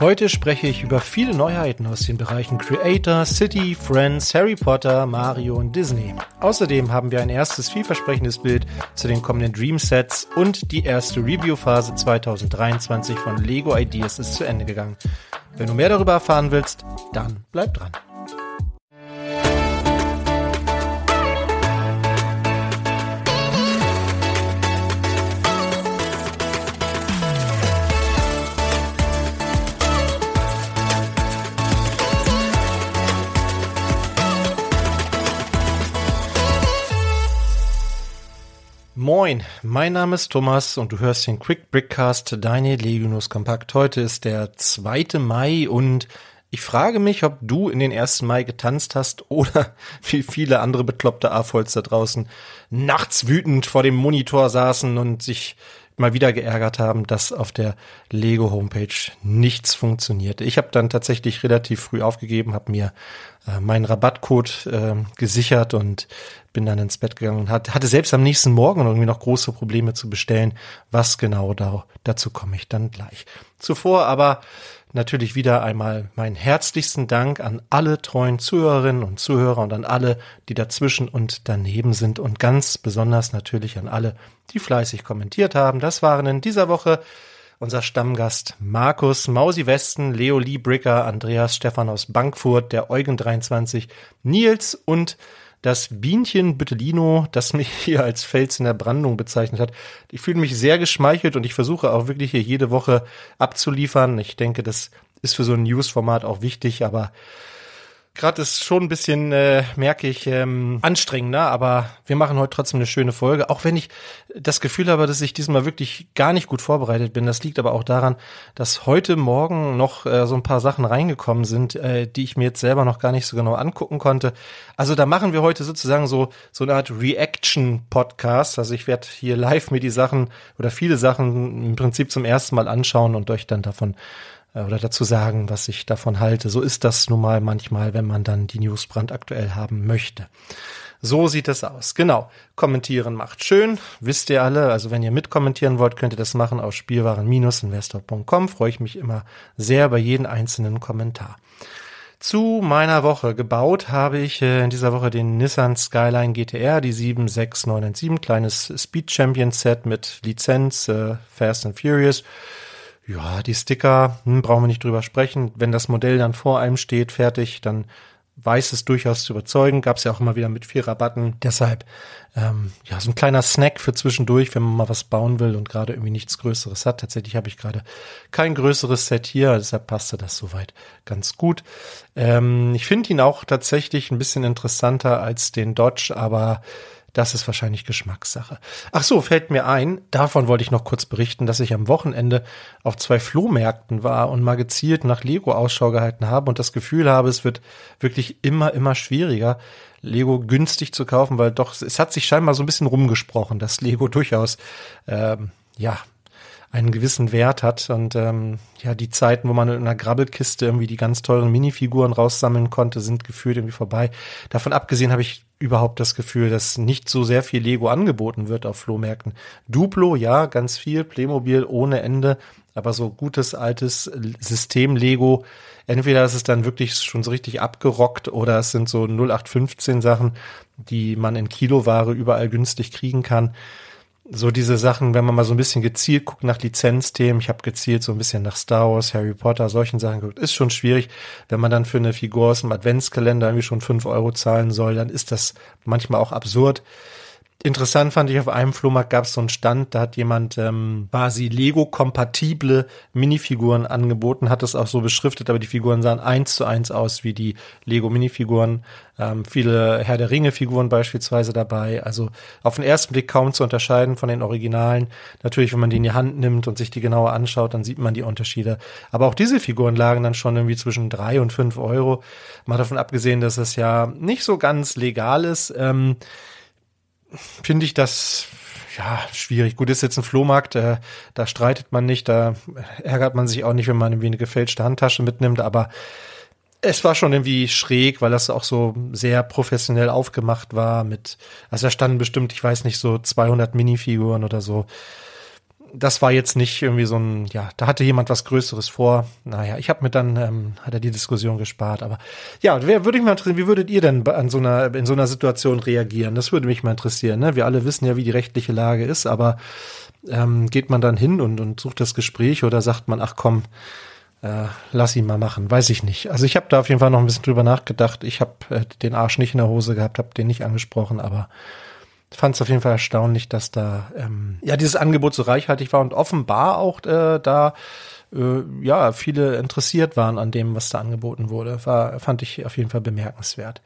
Heute spreche ich über viele Neuheiten aus den Bereichen Creator, City, Friends, Harry Potter, Mario und Disney. Außerdem haben wir ein erstes vielversprechendes Bild zu den kommenden Dream Sets und die erste Review-Phase 2023 von Lego Ideas ist zu Ende gegangen. Wenn du mehr darüber erfahren willst, dann bleib dran. Moin, mein Name ist Thomas und du hörst den Quick Brickcast, deine Legionus Kompakt. Heute ist der 2. Mai und ich frage mich, ob du in den 1. Mai getanzt hast oder wie viele andere bekloppte AFOLs da draußen nachts wütend vor dem Monitor saßen und sich mal wieder geärgert haben, dass auf der Lego Homepage nichts funktionierte. Ich habe dann tatsächlich relativ früh aufgegeben, habe mir äh, meinen Rabattcode äh, gesichert und bin dann ins Bett gegangen und hatte selbst am nächsten Morgen irgendwie noch große Probleme zu bestellen. Was genau da, dazu komme ich dann gleich. Zuvor aber natürlich wieder einmal meinen herzlichsten Dank an alle treuen Zuhörerinnen und Zuhörer und an alle, die dazwischen und daneben sind und ganz besonders natürlich an alle, die fleißig kommentiert haben. Das waren in dieser Woche unser Stammgast Markus Mausi Westen, Leo Liebricker, Andreas Stefan aus Bankfurt, der Eugen 23, Nils und das Bienchen Büttelino, das mich hier als Fels in der Brandung bezeichnet hat. Ich fühle mich sehr geschmeichelt und ich versuche auch wirklich hier jede Woche abzuliefern. Ich denke, das ist für so ein News-Format auch wichtig, aber gerade ist schon ein bisschen, äh, merke ich, ähm, anstrengender, aber wir machen heute trotzdem eine schöne Folge. Auch wenn ich das Gefühl habe, dass ich diesmal wirklich gar nicht gut vorbereitet bin. Das liegt aber auch daran, dass heute Morgen noch äh, so ein paar Sachen reingekommen sind, äh, die ich mir jetzt selber noch gar nicht so genau angucken konnte. Also da machen wir heute sozusagen so so eine Art Reaction-Podcast. Also ich werde hier live mir die Sachen oder viele Sachen im Prinzip zum ersten Mal anschauen und euch dann davon oder dazu sagen, was ich davon halte. So ist das nun mal manchmal, wenn man dann die News brandaktuell haben möchte. So sieht es aus. Genau. Kommentieren macht schön. Wisst ihr alle. Also wenn ihr mitkommentieren wollt, könnt ihr das machen auf spielwaren-investor.com. Freue ich mich immer sehr über jeden einzelnen Kommentar. Zu meiner Woche gebaut habe ich äh, in dieser Woche den Nissan Skyline GTR, die 76997, kleines Speed Champion Set mit Lizenz, äh, Fast and Furious. Ja, die Sticker, hm, brauchen wir nicht drüber sprechen. Wenn das Modell dann vor einem steht, fertig, dann weiß es durchaus zu überzeugen. Gab es ja auch immer wieder mit vier Rabatten. Deshalb, ähm, ja, so ein kleiner Snack für zwischendurch, wenn man mal was bauen will und gerade irgendwie nichts Größeres hat. Tatsächlich habe ich gerade kein größeres Set hier, deshalb passte das soweit ganz gut. Ähm, ich finde ihn auch tatsächlich ein bisschen interessanter als den Dodge, aber das ist wahrscheinlich Geschmackssache. Ach so, fällt mir ein, davon wollte ich noch kurz berichten, dass ich am Wochenende auf zwei Flohmärkten war und mal gezielt nach Lego Ausschau gehalten habe und das Gefühl habe, es wird wirklich immer, immer schwieriger, Lego günstig zu kaufen, weil doch, es hat sich scheinbar so ein bisschen rumgesprochen, dass Lego durchaus, ähm, ja, einen gewissen Wert hat und ähm, ja, die Zeiten, wo man in einer Grabbelkiste irgendwie die ganz teuren Minifiguren raussammeln konnte, sind gefühlt irgendwie vorbei. Davon abgesehen habe ich überhaupt das Gefühl, dass nicht so sehr viel Lego angeboten wird auf Flohmärkten. Duplo, ja, ganz viel, Playmobil ohne Ende, aber so gutes altes System Lego, entweder ist es dann wirklich schon so richtig abgerockt oder es sind so 0815 Sachen, die man in Kiloware überall günstig kriegen kann so diese Sachen, wenn man mal so ein bisschen gezielt guckt nach Lizenzthemen, ich habe gezielt so ein bisschen nach Star Wars, Harry Potter, solchen Sachen geguckt, ist schon schwierig. Wenn man dann für eine Figur aus dem Adventskalender irgendwie schon fünf Euro zahlen soll, dann ist das manchmal auch absurd. Interessant fand ich, auf einem Flohmarkt gab es so einen Stand, da hat jemand ähm, quasi Lego-kompatible Minifiguren angeboten, hat es auch so beschriftet, aber die Figuren sahen eins zu eins aus wie die Lego-Minifiguren. Ähm, viele Herr der Ringe-Figuren beispielsweise dabei. Also auf den ersten Blick kaum zu unterscheiden von den Originalen. Natürlich, wenn man die in die Hand nimmt und sich die genauer anschaut, dann sieht man die Unterschiede. Aber auch diese Figuren lagen dann schon irgendwie zwischen drei und fünf Euro. Mal davon abgesehen, dass es ja nicht so ganz legal ist. Ähm, finde ich das ja schwierig. Gut, ist jetzt ein Flohmarkt, äh, da streitet man nicht, da ärgert man sich auch nicht, wenn man irgendwie eine gefälschte Handtasche mitnimmt, aber es war schon irgendwie schräg, weil das auch so sehr professionell aufgemacht war mit, also da standen bestimmt, ich weiß nicht, so 200 Minifiguren oder so. Das war jetzt nicht irgendwie so ein, ja, da hatte jemand was Größeres vor. Naja, ich habe mir dann, ähm, hat er die Diskussion gespart. Aber ja, wer würde mich mal interessieren, wie würdet ihr denn an so einer, in so einer Situation reagieren? Das würde mich mal interessieren. Ne? Wir alle wissen ja, wie die rechtliche Lage ist, aber ähm, geht man dann hin und, und sucht das Gespräch oder sagt man, ach komm, äh, lass ihn mal machen, weiß ich nicht. Also ich habe da auf jeden Fall noch ein bisschen drüber nachgedacht. Ich habe äh, den Arsch nicht in der Hose gehabt, habe den nicht angesprochen, aber fand es auf jeden Fall erstaunlich, dass da ähm, ja dieses Angebot so reichhaltig war und offenbar auch äh, da äh, ja viele interessiert waren an dem, was da angeboten wurde. War fand ich auf jeden Fall bemerkenswert.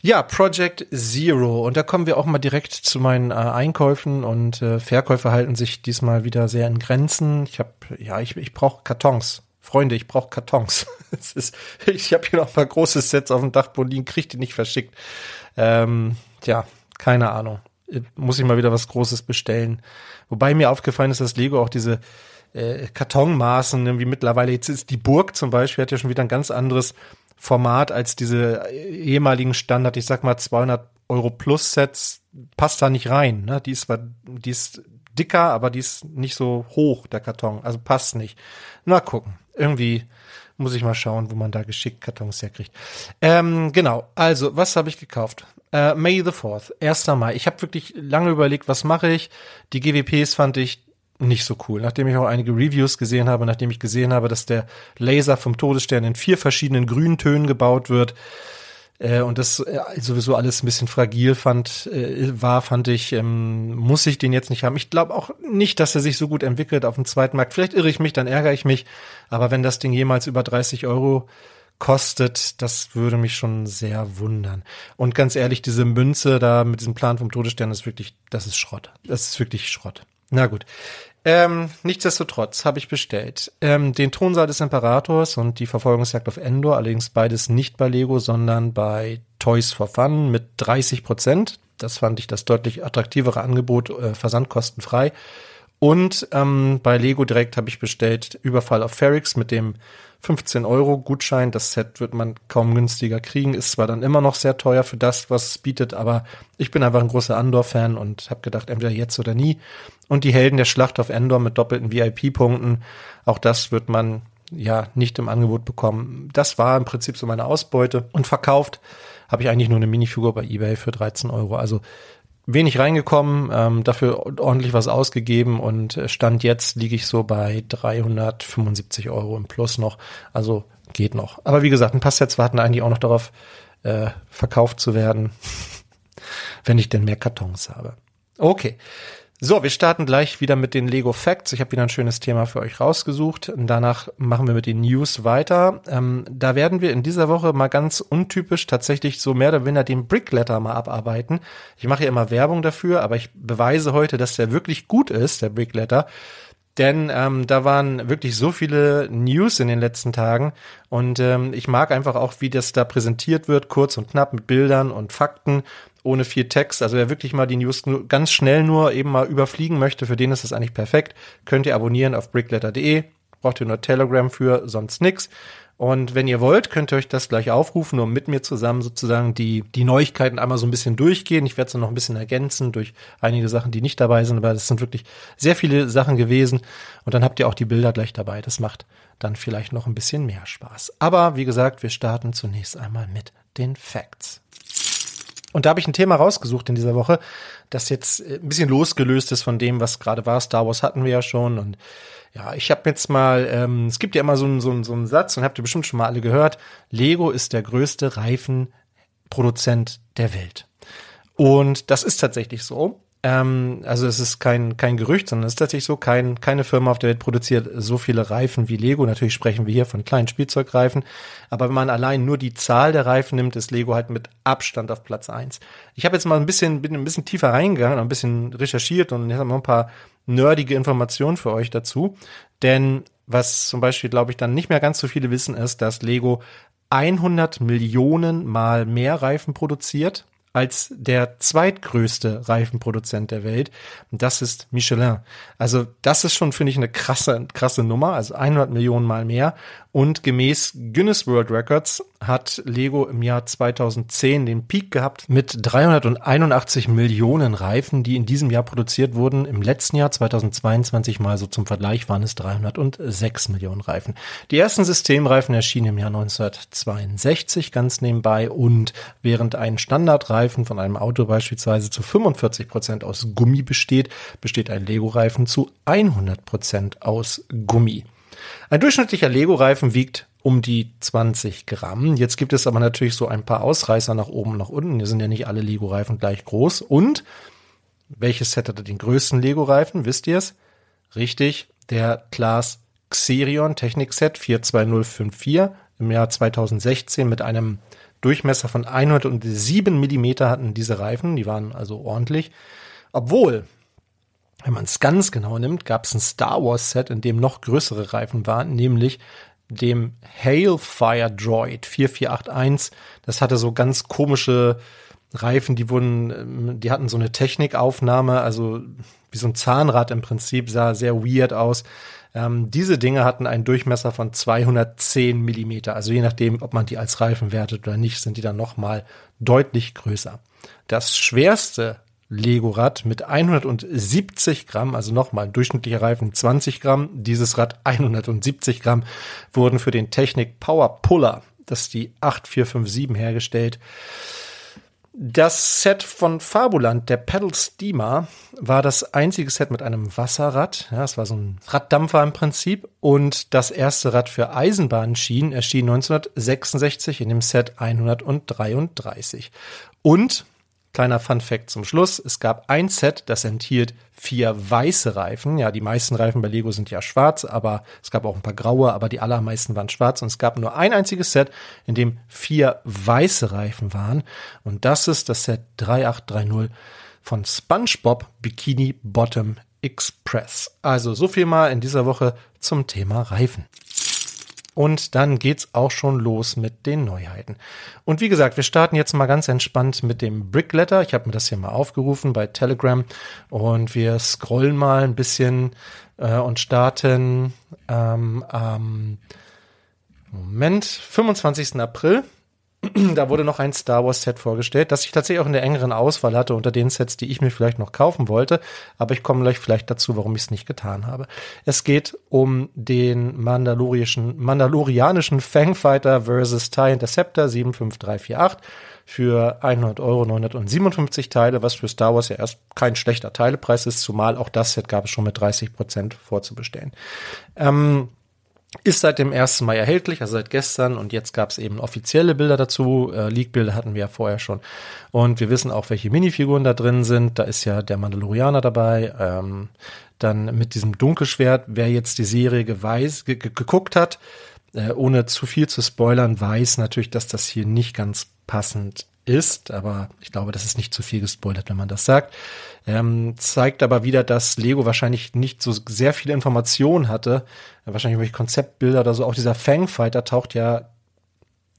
Ja, Project Zero und da kommen wir auch mal direkt zu meinen äh, Einkäufen und äh, Verkäufe halten sich diesmal wieder sehr in Grenzen. Ich habe ja ich ich brauche Kartons. Freunde, ich brauche Kartons. ist, ich habe hier noch ein paar große Sets auf dem Dachboden liegen, krieg die nicht verschickt. Ähm, tja, keine Ahnung muss ich mal wieder was Großes bestellen. Wobei mir aufgefallen ist, dass Lego auch diese äh, Kartonmaßen irgendwie mittlerweile, jetzt ist die Burg zum Beispiel, hat ja schon wieder ein ganz anderes Format als diese ehemaligen Standard, ich sag mal 200 Euro Plus Sets, passt da nicht rein. Ne? Die ist zwar, die ist dicker, aber die ist nicht so hoch, der Karton. Also passt nicht. Na gucken. Irgendwie muss ich mal schauen, wo man da geschickt Kartons herkriegt. Ähm, genau, also, was habe ich gekauft? Äh, May the 4th, 1. Mai. Ich habe wirklich lange überlegt, was mache ich. Die GWPs fand ich nicht so cool. Nachdem ich auch einige Reviews gesehen habe, nachdem ich gesehen habe, dass der Laser vom Todesstern in vier verschiedenen Grüntönen gebaut wird, äh, und das äh, sowieso alles ein bisschen fragil fand, äh, war, fand ich, ähm, muss ich den jetzt nicht haben. Ich glaube auch nicht, dass er sich so gut entwickelt auf dem zweiten Markt. Vielleicht irre ich mich, dann ärgere ich mich. Aber wenn das Ding jemals über 30 Euro kostet, das würde mich schon sehr wundern. Und ganz ehrlich, diese Münze da mit diesem Plan vom Todesstern ist wirklich, das ist Schrott. Das ist wirklich Schrott. Na gut. Ähm, nichtsdestotrotz habe ich bestellt ähm, den Thronsaal des Imperators und die Verfolgungsjagd auf Endor, allerdings beides nicht bei Lego, sondern bei Toys for Fun mit 30 Prozent. Das fand ich das deutlich attraktivere Angebot, äh, versandkostenfrei. Und ähm, bei Lego direkt habe ich bestellt Überfall auf Ferrix mit dem 15 Euro Gutschein. Das Set wird man kaum günstiger kriegen. Ist zwar dann immer noch sehr teuer für das, was es bietet, aber ich bin einfach ein großer Andor-Fan und habe gedacht, entweder jetzt oder nie. Und die Helden der Schlacht auf Endor mit doppelten VIP-Punkten, auch das wird man ja nicht im Angebot bekommen. Das war im Prinzip so meine Ausbeute. Und verkauft habe ich eigentlich nur eine Minifigur bei eBay für 13 Euro. Also wenig reingekommen, ähm, dafür ordentlich was ausgegeben und äh, Stand jetzt liege ich so bei 375 Euro im Plus noch. Also geht noch. Aber wie gesagt, ein paar Sets warten eigentlich auch noch darauf, äh, verkauft zu werden, wenn ich denn mehr Kartons habe. Okay. So, wir starten gleich wieder mit den Lego Facts. Ich habe wieder ein schönes Thema für euch rausgesucht. Danach machen wir mit den News weiter. Ähm, da werden wir in dieser Woche mal ganz untypisch tatsächlich so mehr oder weniger den Brickletter mal abarbeiten. Ich mache ja immer Werbung dafür, aber ich beweise heute, dass der wirklich gut ist, der Brickletter. Denn ähm, da waren wirklich so viele News in den letzten Tagen und ähm, ich mag einfach auch, wie das da präsentiert wird, kurz und knapp mit Bildern und Fakten ohne viel Text. Also wer wirklich mal die News ganz schnell nur eben mal überfliegen möchte, für den ist das eigentlich perfekt. Könnt ihr abonnieren auf brickletter.de. Braucht ihr nur Telegram für, sonst nix. Und wenn ihr wollt, könnt ihr euch das gleich aufrufen und mit mir zusammen sozusagen die, die Neuigkeiten einmal so ein bisschen durchgehen. Ich werde es noch ein bisschen ergänzen durch einige Sachen, die nicht dabei sind, aber das sind wirklich sehr viele Sachen gewesen. Und dann habt ihr auch die Bilder gleich dabei. Das macht dann vielleicht noch ein bisschen mehr Spaß. Aber wie gesagt, wir starten zunächst einmal mit den Facts. Und da habe ich ein Thema rausgesucht in dieser Woche, das jetzt äh, ein bisschen losgelöst ist von dem, was gerade war. Star Wars hatten wir ja schon. Und ja, ich habe jetzt mal, ähm, es gibt ja immer so einen, so, einen, so einen Satz, und habt ihr bestimmt schon mal alle gehört, Lego ist der größte Reifenproduzent der Welt. Und das ist tatsächlich so. Ähm, also es ist kein, kein Gerücht, sondern es ist tatsächlich so, kein, keine Firma auf der Welt produziert so viele Reifen wie Lego. Natürlich sprechen wir hier von kleinen Spielzeugreifen. Aber wenn man allein nur die Zahl der Reifen nimmt, ist Lego halt mit Abstand auf Platz eins. Ich habe jetzt mal ein bisschen, bin ein bisschen tiefer reingegangen, ein bisschen recherchiert und jetzt haben wir ein paar nerdige Informationen für euch dazu. Denn was zum Beispiel, glaube ich, dann nicht mehr ganz so viele wissen, ist, dass Lego 100 Millionen mal mehr Reifen produziert als der zweitgrößte Reifenproduzent der Welt. das ist Michelin. Also das ist schon, finde ich, eine krasse, krasse Nummer. Also 100 Millionen mal mehr. Und gemäß Guinness World Records hat Lego im Jahr 2010 den Peak gehabt mit 381 Millionen Reifen, die in diesem Jahr produziert wurden. Im letzten Jahr 2022 mal so zum Vergleich waren es 306 Millionen Reifen. Die ersten Systemreifen erschienen im Jahr 1962 ganz nebenbei und während ein Standardreifen von einem Auto beispielsweise zu 45 Prozent aus Gummi besteht, besteht ein Lego-Reifen zu 100 Prozent aus Gummi. Ein durchschnittlicher Lego-Reifen wiegt um die 20 Gramm. Jetzt gibt es aber natürlich so ein paar Ausreißer nach oben und nach unten. Hier sind ja nicht alle Lego-Reifen gleich groß. Und welches Set hatte den größten Lego-Reifen? Wisst ihr es? Richtig, der Class Xerion Technik-Set 42054 im Jahr 2016 mit einem Durchmesser von 107 Millimeter hatten diese Reifen. Die waren also ordentlich. Obwohl wenn man es ganz genau nimmt, gab es ein Star Wars Set, in dem noch größere Reifen waren, nämlich dem Hailfire Droid 4481. Das hatte so ganz komische Reifen, die wurden, ähm, die hatten so eine Technikaufnahme, also wie so ein Zahnrad im Prinzip, sah sehr weird aus. Ähm, diese Dinge hatten einen Durchmesser von 210 Millimeter. Also je nachdem, ob man die als Reifen wertet oder nicht, sind die dann nochmal deutlich größer. Das schwerste Lego-Rad mit 170 Gramm, also nochmal durchschnittlicher Reifen 20 Gramm, dieses Rad 170 Gramm, wurden für den Technik Power Puller, das ist die 8457 hergestellt. Das Set von Fabuland, der Pedal Steamer, war das einzige Set mit einem Wasserrad. Ja, es war so ein Raddampfer im Prinzip. Und das erste Rad für Eisenbahnschienen erschien 1966 in dem Set 133. Und Kleiner Fun Fact zum Schluss. Es gab ein Set, das enthielt vier weiße Reifen. Ja, die meisten Reifen bei Lego sind ja schwarz, aber es gab auch ein paar graue, aber die allermeisten waren schwarz. Und es gab nur ein einziges Set, in dem vier weiße Reifen waren. Und das ist das Set 3830 von SpongeBob Bikini Bottom Express. Also so viel mal in dieser Woche zum Thema Reifen. Und dann geht's auch schon los mit den Neuheiten. Und wie gesagt, wir starten jetzt mal ganz entspannt mit dem Brickletter. Ich habe mir das hier mal aufgerufen bei Telegram und wir scrollen mal ein bisschen äh, und starten ähm, am Moment 25. April da wurde noch ein Star Wars Set vorgestellt, das ich tatsächlich auch in der engeren Auswahl hatte unter den Sets, die ich mir vielleicht noch kaufen wollte. Aber ich komme gleich vielleicht dazu, warum ich es nicht getan habe. Es geht um den mandalorianischen, mandalorianischen Fangfighter versus TIE Interceptor 75348 für 100 Euro 957 Teile, was für Star Wars ja erst kein schlechter Teilepreis ist, zumal auch das Set gab es schon mit 30 Prozent vorzubestellen. Ähm, ist seit dem 1. Mai erhältlich, also seit gestern und jetzt gab es eben offizielle Bilder dazu. Äh, Leak-Bilder hatten wir ja vorher schon. Und wir wissen auch, welche Minifiguren da drin sind. Da ist ja der Mandalorianer dabei. Ähm, dann mit diesem Dunkelschwert, wer jetzt die Serie geweiß, geguckt hat, äh, ohne zu viel zu spoilern, weiß natürlich, dass das hier nicht ganz passend ist, aber ich glaube, das ist nicht zu viel gespoilert, wenn man das sagt. Ähm, zeigt aber wieder, dass Lego wahrscheinlich nicht so sehr viele Informationen hatte. Wahrscheinlich irgendwelche Konzeptbilder oder so. Auch dieser Fangfighter taucht ja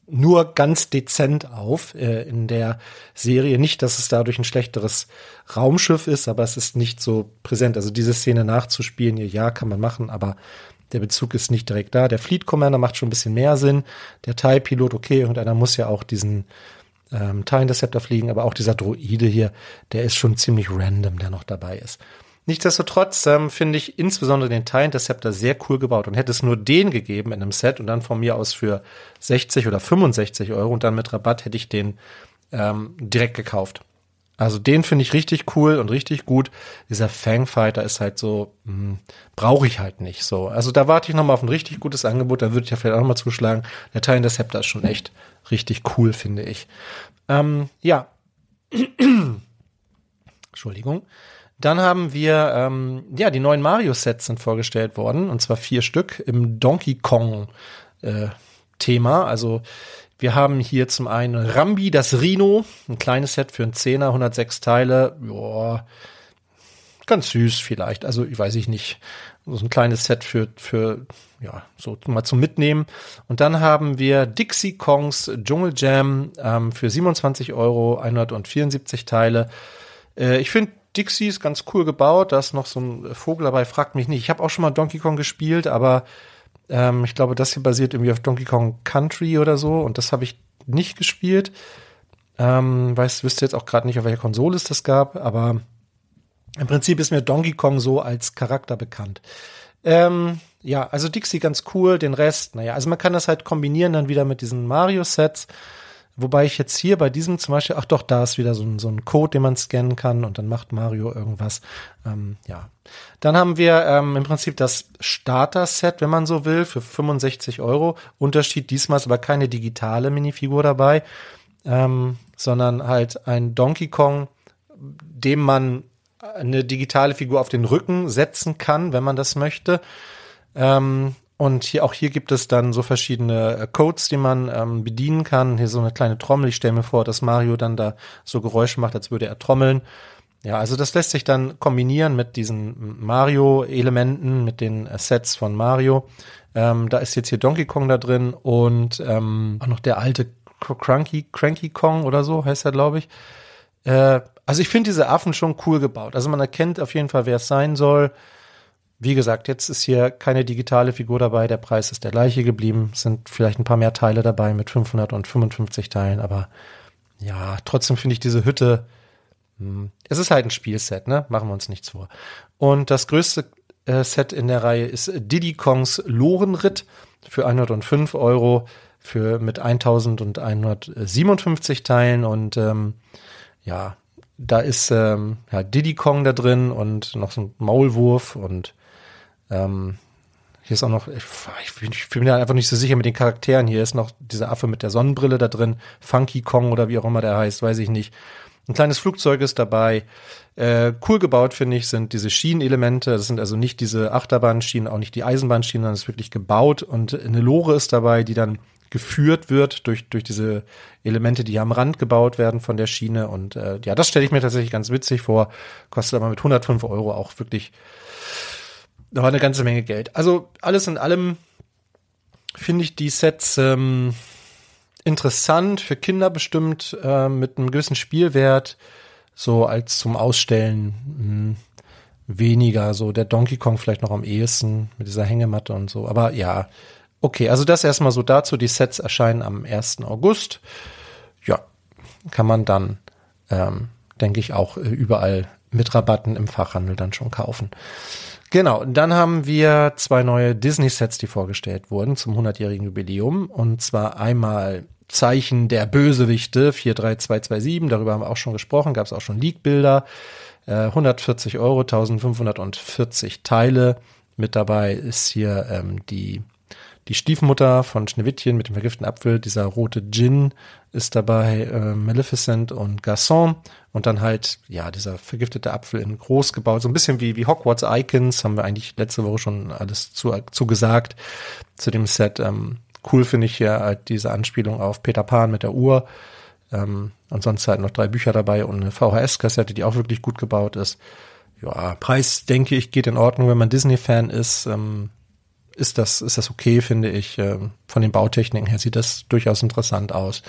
nur ganz dezent auf äh, in der Serie. Nicht, dass es dadurch ein schlechteres Raumschiff ist, aber es ist nicht so präsent. Also diese Szene nachzuspielen, ja, kann man machen, aber der Bezug ist nicht direkt da. Der Fleet Commander macht schon ein bisschen mehr Sinn. Der TIE-Pilot, okay, irgendeiner muss ja auch diesen ähm, TIE Interceptor fliegen, aber auch dieser Droide hier, der ist schon ziemlich random, der noch dabei ist. Nichtsdestotrotz ähm, finde ich insbesondere den TIE Interceptor sehr cool gebaut und hätte es nur den gegeben in einem Set und dann von mir aus für 60 oder 65 Euro und dann mit Rabatt hätte ich den ähm, direkt gekauft. Also den finde ich richtig cool und richtig gut. Dieser Fangfighter ist halt so, hm, brauche ich halt nicht so. Also da warte ich nochmal auf ein richtig gutes Angebot, da würde ich ja vielleicht auch nochmal zuschlagen. Der Teil Interceptor ist schon echt richtig cool, finde ich. Ähm, ja. Entschuldigung. Dann haben wir, ähm, ja, die neuen Mario-Sets sind vorgestellt worden, und zwar vier Stück im Donkey Kong äh. Also wir haben hier zum einen Rambi, das Rhino, ein kleines Set für einen Zehner, 106 Teile. Ja, ganz süß vielleicht. Also, ich weiß ich nicht. So ein kleines Set für, für, ja, so mal zum Mitnehmen. Und dann haben wir Dixie Kongs Dschungel Jam ähm, für 27 Euro, 174 Teile. Äh, ich finde, Dixie ist ganz cool gebaut. Da ist noch so ein Vogel dabei, fragt mich nicht. Ich habe auch schon mal Donkey Kong gespielt, aber Ähm, ich glaube, das hier basiert irgendwie auf Donkey Kong Country oder so und das habe ich nicht gespielt. Ähm, weiß, wüsste jetzt auch gerade nicht, auf welcher Konsole es das gab, aber im Prinzip ist mir Donkey Kong so als Charakter bekannt. Ähm, ja, also Dixie ganz cool, den Rest, naja, also man kann das halt kombinieren dann wieder mit diesen Mario-Sets. Wobei ich jetzt hier bei diesem zum Beispiel, ach doch, da ist wieder so ein, so ein Code, den man scannen kann und dann macht Mario irgendwas. Ähm, ja. Dann haben wir ähm, im Prinzip das Starter-Set, wenn man so will, für 65 Euro. Unterschied diesmal ist aber keine digitale Minifigur dabei, ähm, sondern halt ein Donkey Kong, dem man eine digitale Figur auf den Rücken setzen kann, wenn man das möchte. Ähm, und hier, auch hier gibt es dann so verschiedene äh, Codes, die man ähm, bedienen kann. Hier so eine kleine Trommel. Ich stelle mir vor, dass Mario dann da so Geräusche macht, als würde er trommeln. Ja, also das lässt sich dann kombinieren mit diesen Mario-Elementen, mit den Sets von Mario. Ähm, da ist jetzt hier Donkey Kong da drin und ähm, auch noch der alte Cranky, Cranky Kong oder so heißt er, glaube ich. Äh, also ich finde diese Affen schon cool gebaut. Also man erkennt auf jeden Fall, wer es sein soll. Wie gesagt, jetzt ist hier keine digitale Figur dabei. Der Preis ist der gleiche geblieben. Es sind vielleicht ein paar mehr Teile dabei mit 555 Teilen. Aber ja, trotzdem finde ich diese Hütte, hm, es ist halt ein Spielset, ne? Machen wir uns nichts vor. Und das größte äh, Set in der Reihe ist Diddy Kongs Lorenritt für 105 Euro für mit 1157 Teilen und ähm, ja, da ist ähm, ja, Diddy Kong da drin und noch so ein Maulwurf und ähm, hier ist auch noch, ich, ich, bin, ich bin mir einfach nicht so sicher mit den Charakteren. Hier ist noch dieser Affe mit der Sonnenbrille da drin, Funky Kong oder wie auch immer der heißt, weiß ich nicht. Ein kleines Flugzeug ist dabei. Äh, cool gebaut, finde ich, sind diese Schienenelemente. Das sind also nicht diese Achterbahnschienen, auch nicht die Eisenbahnschienen, sondern es ist wirklich gebaut. Und eine Lore ist dabei, die dann geführt wird durch, durch diese Elemente, die am Rand gebaut werden von der Schiene. Und äh, ja, das stelle ich mir tatsächlich ganz witzig vor. Kostet aber mit 105 Euro auch wirklich da war eine ganze Menge Geld. Also alles in allem finde ich die Sets ähm, interessant, für Kinder bestimmt, äh, mit einem gewissen Spielwert, so als zum Ausstellen mh, hm, weniger, so der Donkey Kong vielleicht noch am ehesten mit dieser Hängematte und so. Aber ja, okay, also das erstmal so dazu. Die Sets erscheinen am 1. August. Ja, kann man dann, ähm, denke ich, auch äh, überall mit Rabatten im Fachhandel dann schon kaufen. Genau, dann haben wir zwei neue Disney-Sets, die vorgestellt wurden zum 100-jährigen Jubiläum. Und zwar einmal Zeichen der Bösewichte 43227, darüber haben wir auch schon gesprochen, gab es auch schon Leak-Bilder. Äh, 140 Euro, 1540 Teile. Mit dabei ist hier ähm, die die Stiefmutter von Schneewittchen mit dem vergifteten Apfel, dieser rote Gin ist dabei, äh, Maleficent und Garçon und dann halt, ja, dieser vergiftete Apfel in groß gebaut, so ein bisschen wie, wie Hogwarts Icons, haben wir eigentlich letzte Woche schon alles zu, zu gesagt, zu dem Set. Ähm, cool finde ich ja halt diese Anspielung auf Peter Pan mit der Uhr. Ähm, und sonst halt noch drei Bücher dabei und eine VHS-Kassette, die auch wirklich gut gebaut ist. Ja, Preis, denke ich, geht in Ordnung, wenn man Disney-Fan ist. Ähm, ist das, ist das okay, finde ich. Ähm, von den Bautechniken her sieht das durchaus interessant aus.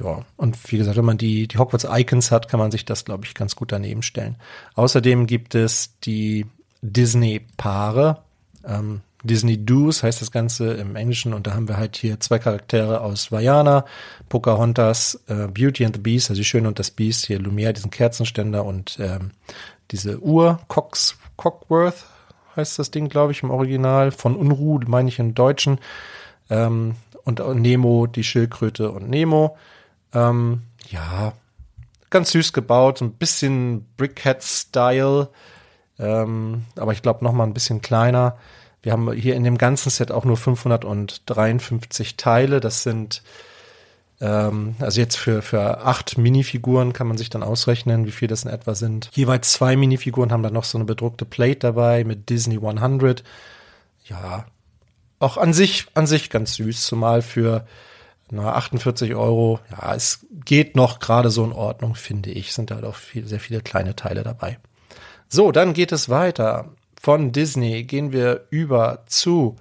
Ja, und wie gesagt, wenn man die, die Hogwarts Icons hat, kann man sich das, glaube ich, ganz gut daneben stellen. Außerdem gibt es die Disney-Paare. Ähm, Disney Doos heißt das Ganze im Englischen und da haben wir halt hier zwei Charaktere aus Vajana, Pocahontas, äh, Beauty and the Beast, also die Schöne und das Beast, hier Lumiere, diesen Kerzenständer und ähm, diese Uhr, Cox, Cockworth heißt das Ding, glaube ich, im Original. Von Unruh, meine ich im Deutschen. Ähm, und Nemo, die Schildkröte und Nemo. Ähm, ja, ganz süß gebaut, ein bisschen Brickhead-Style. Ähm, aber ich glaube noch mal ein bisschen kleiner. Wir haben hier in dem ganzen Set auch nur 553 Teile. Das sind ähm, also jetzt für, für acht Minifiguren kann man sich dann ausrechnen, wie viel das in etwa sind. Jeweils zwei Minifiguren haben dann noch so eine bedruckte Plate dabei mit Disney 100. Ja, auch an sich, an sich ganz süß, zumal für na, 48 Euro. Ja, es geht noch gerade so in Ordnung, finde ich. Sind da halt auch viel, sehr viele kleine Teile dabei. So, dann geht es weiter. Von Disney gehen wir über zu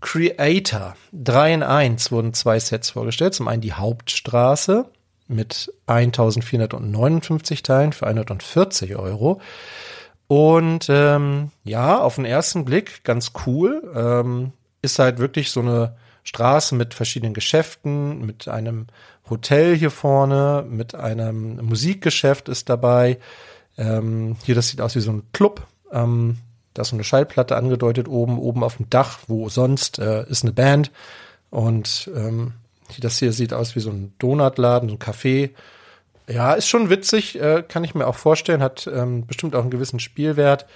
Creator. 3 in 1 wurden zwei Sets vorgestellt. Zum einen die Hauptstraße mit 1459 Teilen für 140 Euro. Und ähm, ja, auf den ersten Blick ganz cool. Ähm, ist halt wirklich so eine Straße mit verschiedenen Geschäften, mit einem Hotel hier vorne, mit einem Musikgeschäft ist dabei. Ähm, hier, das sieht aus wie so ein Club. Ähm, da ist so eine Schallplatte angedeutet oben, oben auf dem Dach, wo sonst äh, ist eine Band. Und ähm, das hier sieht aus wie so ein Donutladen, so ein Café. Ja, ist schon witzig, äh, kann ich mir auch vorstellen, hat ähm, bestimmt auch einen gewissen Spielwert.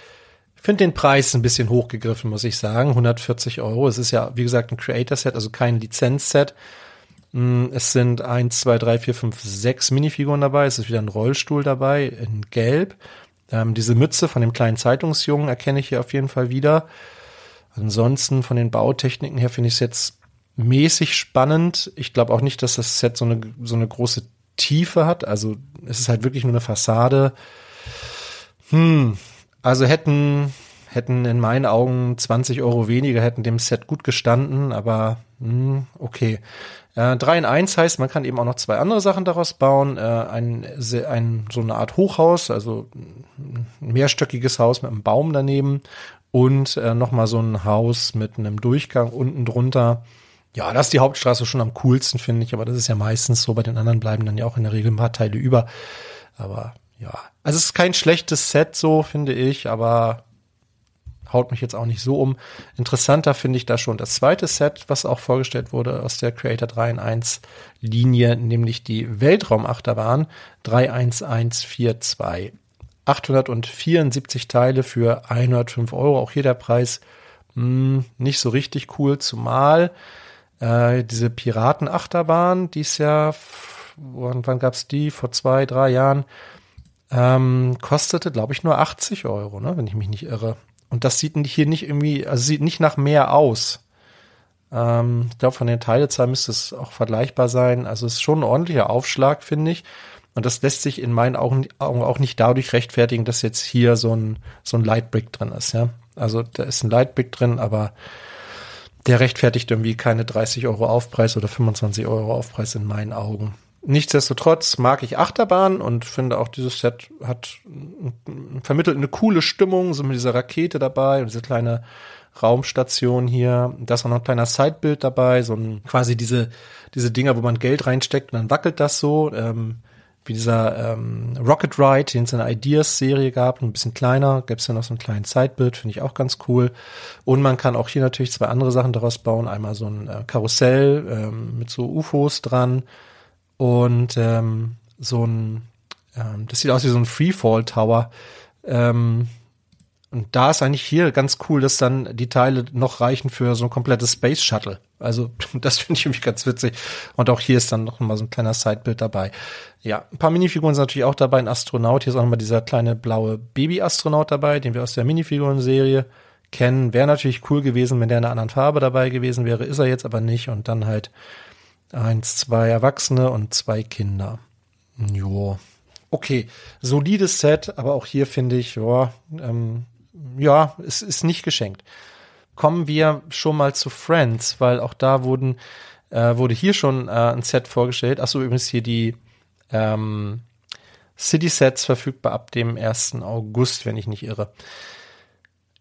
Ich finde den Preis ein bisschen hochgegriffen, muss ich sagen. 140 Euro. Es ist ja, wie gesagt, ein Creator-Set, also kein Lizenz-Set. Mm, es sind eins, zwei, drei, vier, fünf, sechs Minifiguren dabei. Es ist wieder ein Rollstuhl dabei in Gelb. Ähm, diese Mütze von dem kleinen Zeitungsjungen erkenne ich hier auf jeden Fall wieder. Ansonsten von den Bautechniken her finde ich es jetzt mäßig spannend. Ich glaube auch nicht, dass das Set so eine, so eine große Tiefe hat. Also es ist halt wirklich nur eine Fassade. Hm, also hätten, hätten in meinen Augen 20 Euro weniger, hätten dem Set gut gestanden, aber hm, okay. Äh, 3 in 1 heißt, man kann eben auch noch zwei andere Sachen daraus bauen. Äh, ein, ein, so eine Art Hochhaus, also ein mehrstöckiges Haus mit einem Baum daneben und äh, nochmal so ein Haus mit einem Durchgang unten drunter. Ja, das ist die Hauptstraße schon am coolsten, finde ich, aber das ist ja meistens so. Bei den anderen bleiben dann ja auch in der Regel ein paar Teile über. Aber ja, also es ist kein schlechtes Set, so finde ich, aber haut mich jetzt auch nicht so um. Interessanter finde ich da schon das zweite Set, was auch vorgestellt wurde aus der Creator 3 in 1 Linie, nämlich die Weltraumachterbahn 31142. 874 Teile für 105 Euro. Auch hier der Preis mh, hm, nicht so richtig cool, zumal äh, diese Piratenachterbahn, die ist ja, wann, wann gab's die? Vor zwei, drei Jahren. Ähm, kostete, glaube ich, nur 80 Euro, ne, wenn ich mich nicht irre. Und das sieht hier nicht irgendwie, also sieht nicht nach mehr aus. Ähm, ich glaube, von den Teilezahlen müsste es auch vergleichbar sein. Also es ist schon ein ordentlicher Aufschlag, finde ich. Und das lässt sich in meinen Augen, auch nicht dadurch rechtfertigen, dass jetzt hier so ein, so ein Lightbrick drin ist, ja. Also da ist ein Lightbrick drin, aber der rechtfertigt irgendwie keine 30 Euro Aufpreis oder 25 Euro Aufpreis in meinen Augen. Nichtsdestotrotz mag ich Achterbahn und finde auch dieses Set hat vermittelt eine coole Stimmung, so mit dieser Rakete dabei und diese kleine Raumstation hier. Da ist auch noch ein kleiner Sidebild dabei, so ein quasi diese diese Dinger, wo man Geld reinsteckt und dann wackelt das so. Ähm, wie dieser ähm, Rocket Ride, den es in der Ideas-Serie gab, ein bisschen kleiner, gäbe es ja noch so einen kleinen Sidebild, finde ich auch ganz cool. Und man kann auch hier natürlich zwei andere Sachen daraus bauen. Einmal so ein äh, Karussell ähm, mit so UFOs dran und ähm, so ein, ähm, das sieht aus wie so ein Freefall Tower. Ähm, und da ist eigentlich hier ganz cool, dass dann die Teile noch reichen für so ein komplettes Space Shuttle. Also das finde ich irgendwie ganz witzig. Und auch hier ist dann noch mal so ein kleiner Sidebild dabei. Ja, ein paar Minifiguren sind natürlich auch dabei. Ein Astronaut. Hier ist auch noch mal dieser kleine blaue Baby-Astronaut dabei, den wir aus der Minifiguren-Serie kennen. Wäre natürlich cool gewesen, wenn der in einer anderen Farbe dabei gewesen wäre. Ist er jetzt aber nicht. Und dann halt Eins, zwei Erwachsene und zwei Kinder. Jo. Okay, solides Set, aber auch hier finde ich, ja, ähm, ja, es ist nicht geschenkt. Kommen wir schon mal zu Friends, weil auch da wurden, äh, wurde hier schon äh, ein Set vorgestellt. Achso, übrigens hier die ähm, City-Sets verfügbar ab dem 1. August, wenn ich nicht irre.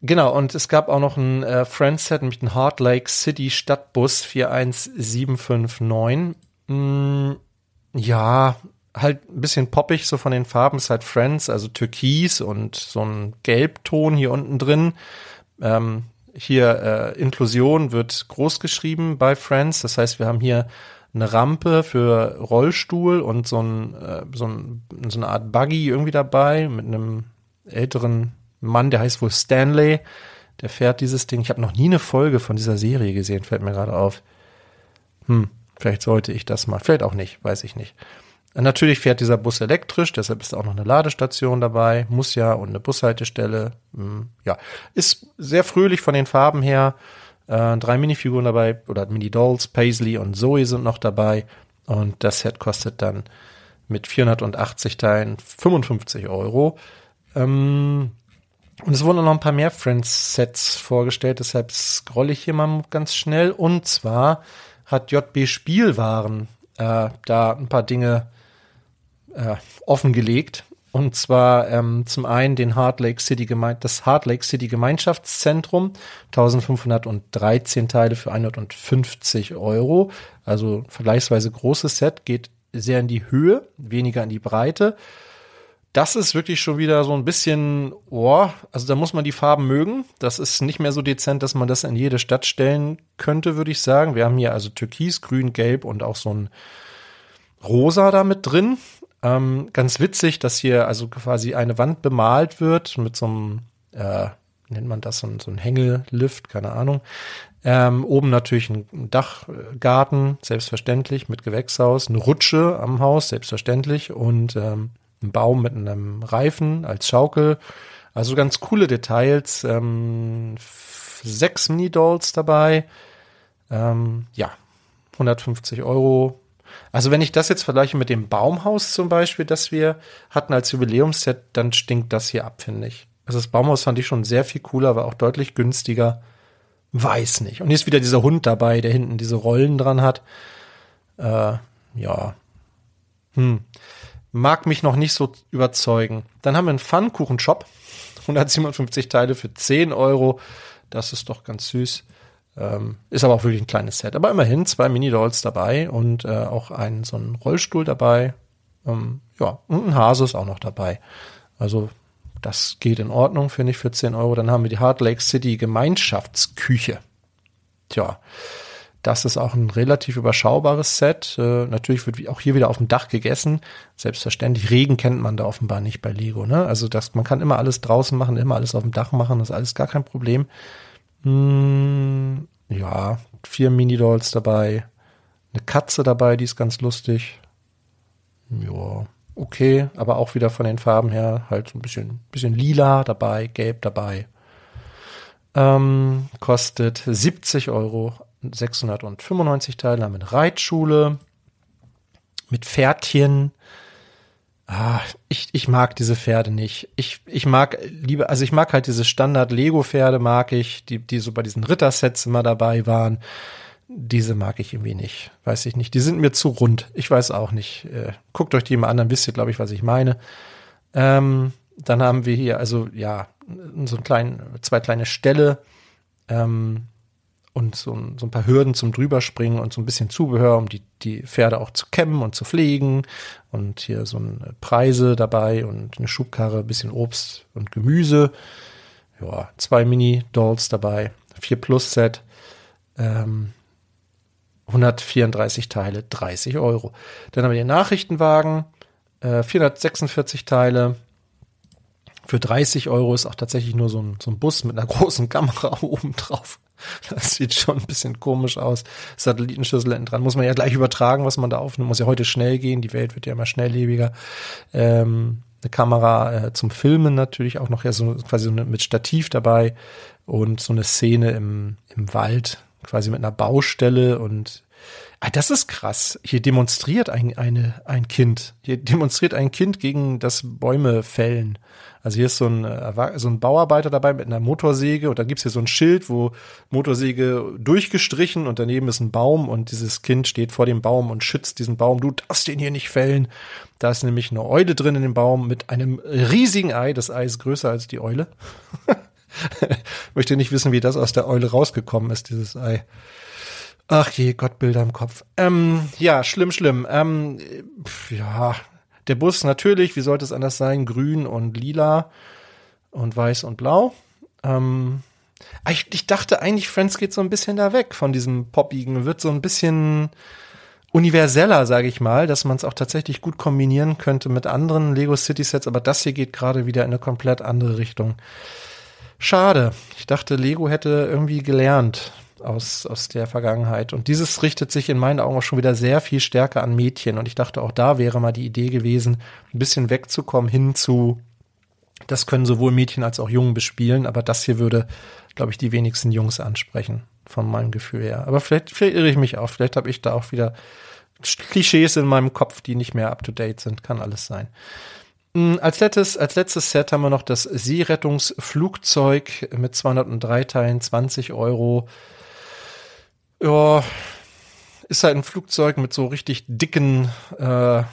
Genau, und es gab auch noch ein äh, Friendset, nämlich den Heart Lake City Stadtbus 41759. Mm, ja, halt ein bisschen poppig, so von den Farben ist halt Friends, also Türkis und so ein Gelbton hier unten drin. Ähm, hier äh, Inklusion wird groß geschrieben bei Friends. Das heißt, wir haben hier eine Rampe für Rollstuhl und so, ein, äh, so, ein, so eine Art Buggy irgendwie dabei mit einem älteren Mann, der heißt wohl Stanley, der fährt dieses Ding. Ich habe noch nie eine Folge von dieser Serie gesehen, fällt mir gerade auf. Hm, vielleicht sollte ich das mal. Vielleicht auch nicht, weiß ich nicht. Natürlich fährt dieser Bus elektrisch, deshalb ist auch noch eine Ladestation dabei, muss ja und eine Bushaltestelle. Hm, ja, ist sehr fröhlich von den Farben her. Äh, drei Minifiguren dabei oder Mini-Dolls, Paisley und Zoe sind noch dabei. Und das Set kostet dann mit 480 Teilen 55 Euro. Ähm, und es wurden noch ein paar mehr Friends-Sets vorgestellt, deshalb scrolle ich hier mal ganz schnell. Und zwar hat JB Spielwaren äh, da ein paar Dinge äh, offengelegt. Und zwar ähm, zum einen den Heart Lake City Geme das Heart Lake City Gemeinschaftszentrum, 1513 Teile für 150 Euro. Also vergleichsweise großes Set, geht sehr in die Höhe, weniger in die Breite. Das ist wirklich schon wieder so ein bisschen, oh, also da muss man die Farben mögen. Das ist nicht mehr so dezent, dass man das in jede Stadt stellen könnte, würde ich sagen. Wir haben hier also Türkis, Grün, Gelb und auch so ein Rosa da mit drin. Ähm, ganz witzig, dass hier also quasi eine Wand bemalt wird mit so einem, äh, nennt man das, so so ein Hängelift, keine Ahnung. Ähm, oben natürlich ein Dachgarten, selbstverständlich, mit Gewächshaus, eine Rutsche am Haus, selbstverständlich, und ähm, ein Baum mit einem Reifen als Schaukel. Also ganz coole Details. Ähm, sechs Mini-Dolls dabei. Ähm, ja, 150 Euro. Also wenn ich das jetzt vergleiche mit dem Baumhaus zum Beispiel, das wir hatten als Jubiläumsset, dann stinkt das hier ab, finde ich. Also das Baumhaus fand ich schon sehr viel cooler, war auch deutlich günstiger. Weiß nicht. Und hier ist wieder dieser Hund dabei, der hinten diese Rollen dran hat. Äh, ja. Hm mag mich noch nicht so überzeugen. Dann haben wir einen Pfannkuchen-Shop. 157 Teile für 10 Euro. Das ist doch ganz süß. Ähm, ist aber auch wirklich ein kleines Set. Aber immerhin zwei Mini-Dolls dabei und äh, auch ein, so ein Rollstuhl dabei. Ähm, ja, und ein Hase ist auch noch dabei. Also, das geht in Ordnung, finde ich, für 10 Euro. Dann haben wir die Heart Lake City Gemeinschaftsküche. Tja, das ist auch ein relativ überschaubares Set. Äh, natürlich wird auch hier wieder auf dem Dach gegessen. Selbstverständlich. Regen kennt man da offenbar nicht bei Lego. Ne? Also das, man kann immer alles draußen machen, immer alles auf dem Dach machen. Das ist alles gar kein Problem. Hm, ja, vier Mini-Dolls dabei. Eine Katze dabei, die ist ganz lustig. Ja, okay. Aber auch wieder von den Farben her halt so ein bisschen, bisschen lila dabei, gelb dabei. Ähm, kostet 70 Euro 695 Teile mit Reitschule, mit Pferdchen. Ah, ich, ich mag diese Pferde nicht. Ich, ich mag lieber, also ich mag halt diese Standard-Lego-Pferde, mag ich, die, die so bei diesen Rittersets immer dabei waren. Diese mag ich irgendwie nicht. Weiß ich nicht. Die sind mir zu rund. Ich weiß auch nicht. Äh, guckt euch die mal an, dann wisst ihr, glaube ich, was ich meine. Ähm, dann haben wir hier, also ja, so ein kleinen, zwei kleine Ställe. Ähm, und so, so ein paar Hürden zum drüberspringen und so ein bisschen Zubehör, um die, die Pferde auch zu kämmen und zu pflegen. Und hier so ein Preise dabei und eine Schubkarre, bisschen Obst und Gemüse. Ja, zwei Mini-Dolls dabei, 4 Plus Set, ähm, 134 Teile, 30 Euro. Dann haben wir den Nachrichtenwagen, äh, 446 Teile, für 30 Euro ist auch tatsächlich nur so ein, so ein Bus mit einer großen Kamera oben drauf. Das sieht schon ein bisschen komisch aus. Satellitenschüssel hinten dran. Muss man ja gleich übertragen, was man da aufnimmt. Muss ja heute schnell gehen. Die Welt wird ja immer schnelllebiger. Ähm, eine Kamera äh, zum Filmen natürlich auch noch ja so quasi so eine, mit Stativ dabei und so eine Szene im, im Wald, quasi mit einer Baustelle und ah, das ist krass. Hier demonstriert ein, eine, ein Kind. Hier demonstriert ein Kind gegen das Bäume fällen. Also hier ist so ein, äh, so ein Bauarbeiter dabei mit einer Motorsäge und dann gibt's hier so ein Schild, wo Motorsäge durchgestrichen und daneben ist ein Baum und dieses Kind steht vor dem Baum und schützt diesen Baum. Du darfst den hier nicht fällen. Da ist nämlich eine Eule drin in dem Baum mit einem riesigen Ei. Das Ei ist größer als die Eule. Möchte nicht wissen, wie das aus der Eule rausgekommen ist, dieses Ei. Ach je, Gottbilder im Kopf. Ähm, ja, schlimm, schlimm. Ähm, ja, der Bus natürlich, wie sollte es anders sein, grün und lila und weiß und blau. Ähm, ah, ich, ich dachte eigentlich, Friends geht so ein bisschen da weg von diesem poppigen, wird so ein bisschen universeller, sage ich mal, dass man es auch tatsächlich gut kombinieren könnte mit anderen Lego City Sets, aber das hier geht gerade wieder in eine komplett andere Richtung. Schade. Ich dachte, Lego hätte irgendwie gelernt aus, aus der Vergangenheit. Und dieses richtet sich in meinen Augen auch schon wieder sehr viel stärker an Mädchen. Und ich dachte, auch da wäre mal die Idee gewesen, ein bisschen wegzukommen hin zu, das können sowohl Mädchen als auch Jungen bespielen, aber das hier würde, glaube ich, die wenigsten Jungs ansprechen, von meinem Gefühl her. Aber vielleicht, vielleicht irre ich mich auch, vielleicht habe ich da auch wieder Klischees in meinem Kopf, die nicht mehr up to date sind, kann alles sein. Hm, als letztes, als letztes Set haben wir noch das Seerettungsflugzeug mit 203 Teilen, 20 Euro ja, ist halt ein Flugzeug mit so richtig dicken, äh,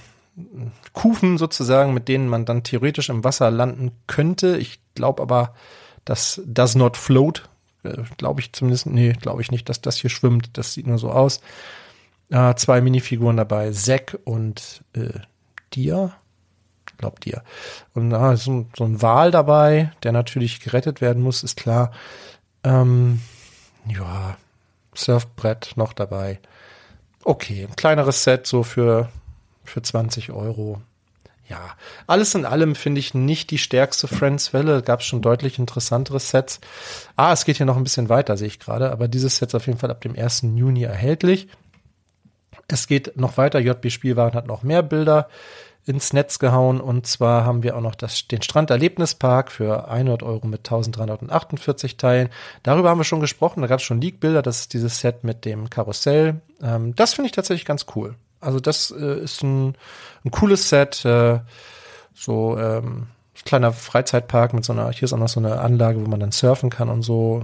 Kufen sozusagen, mit denen man dann theoretisch im Wasser landen könnte. Ich glaube aber, das does not float. Äh, glaube ich zumindest, nee, glaube ich nicht, dass das hier schwimmt. Das sieht nur so aus. Äh, zwei Minifiguren dabei, Zack und äh, Dia. Glaubt ihr. Und da ist so, so, ein Wal dabei, der natürlich gerettet werden muss, ist klar. Ähm, ja, Surfbrett noch dabei. Okay, ein kleineres Set so für, für 20 Euro. Ja, alles in allem finde ich nicht die stärkste Friends-Welle. Gab es schon deutlich interessantere Sets. Ah, es geht hier noch ein bisschen weiter, sehe ich gerade. Aber dieses Set ist auf jeden Fall ab dem 1. Juni erhältlich. Es geht noch weiter. JB Spielwaren hat noch mehr Bilder ins Netz gehauen. Und zwar haben wir auch noch das, den Stranderlebnispark für 100 Euro mit 1348 Teilen. Darüber haben wir schon gesprochen. Da gab es schon Leak-Bilder. Das ist dieses Set mit dem Karussell. Ähm, das finde ich tatsächlich ganz cool. Also das äh, ist ein, ein cooles Set. Äh, so ähm, kleiner Freizeitpark mit so einer, hier ist auch noch so eine Anlage, wo man dann surfen kann und so.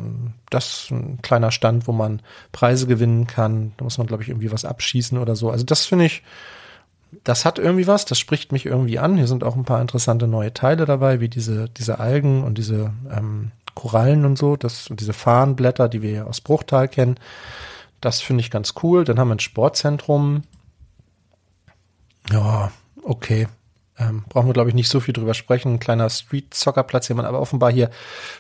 Das ist ein kleiner Stand, wo man Preise gewinnen kann. Da muss man, glaube ich, irgendwie was abschießen oder so. Also das finde ich, das hat irgendwie was, das spricht mich irgendwie an. Hier sind auch ein paar interessante neue Teile dabei, wie diese, diese Algen und diese ähm, Korallen und so, das, und diese Farnblätter, die wir aus Bruchtal kennen. Das finde ich ganz cool. Dann haben wir ein Sportzentrum. Ja, okay. Ähm, brauchen wir, glaube ich, nicht so viel drüber sprechen. Ein kleiner Street-Soccer-Platz, den man aber offenbar hier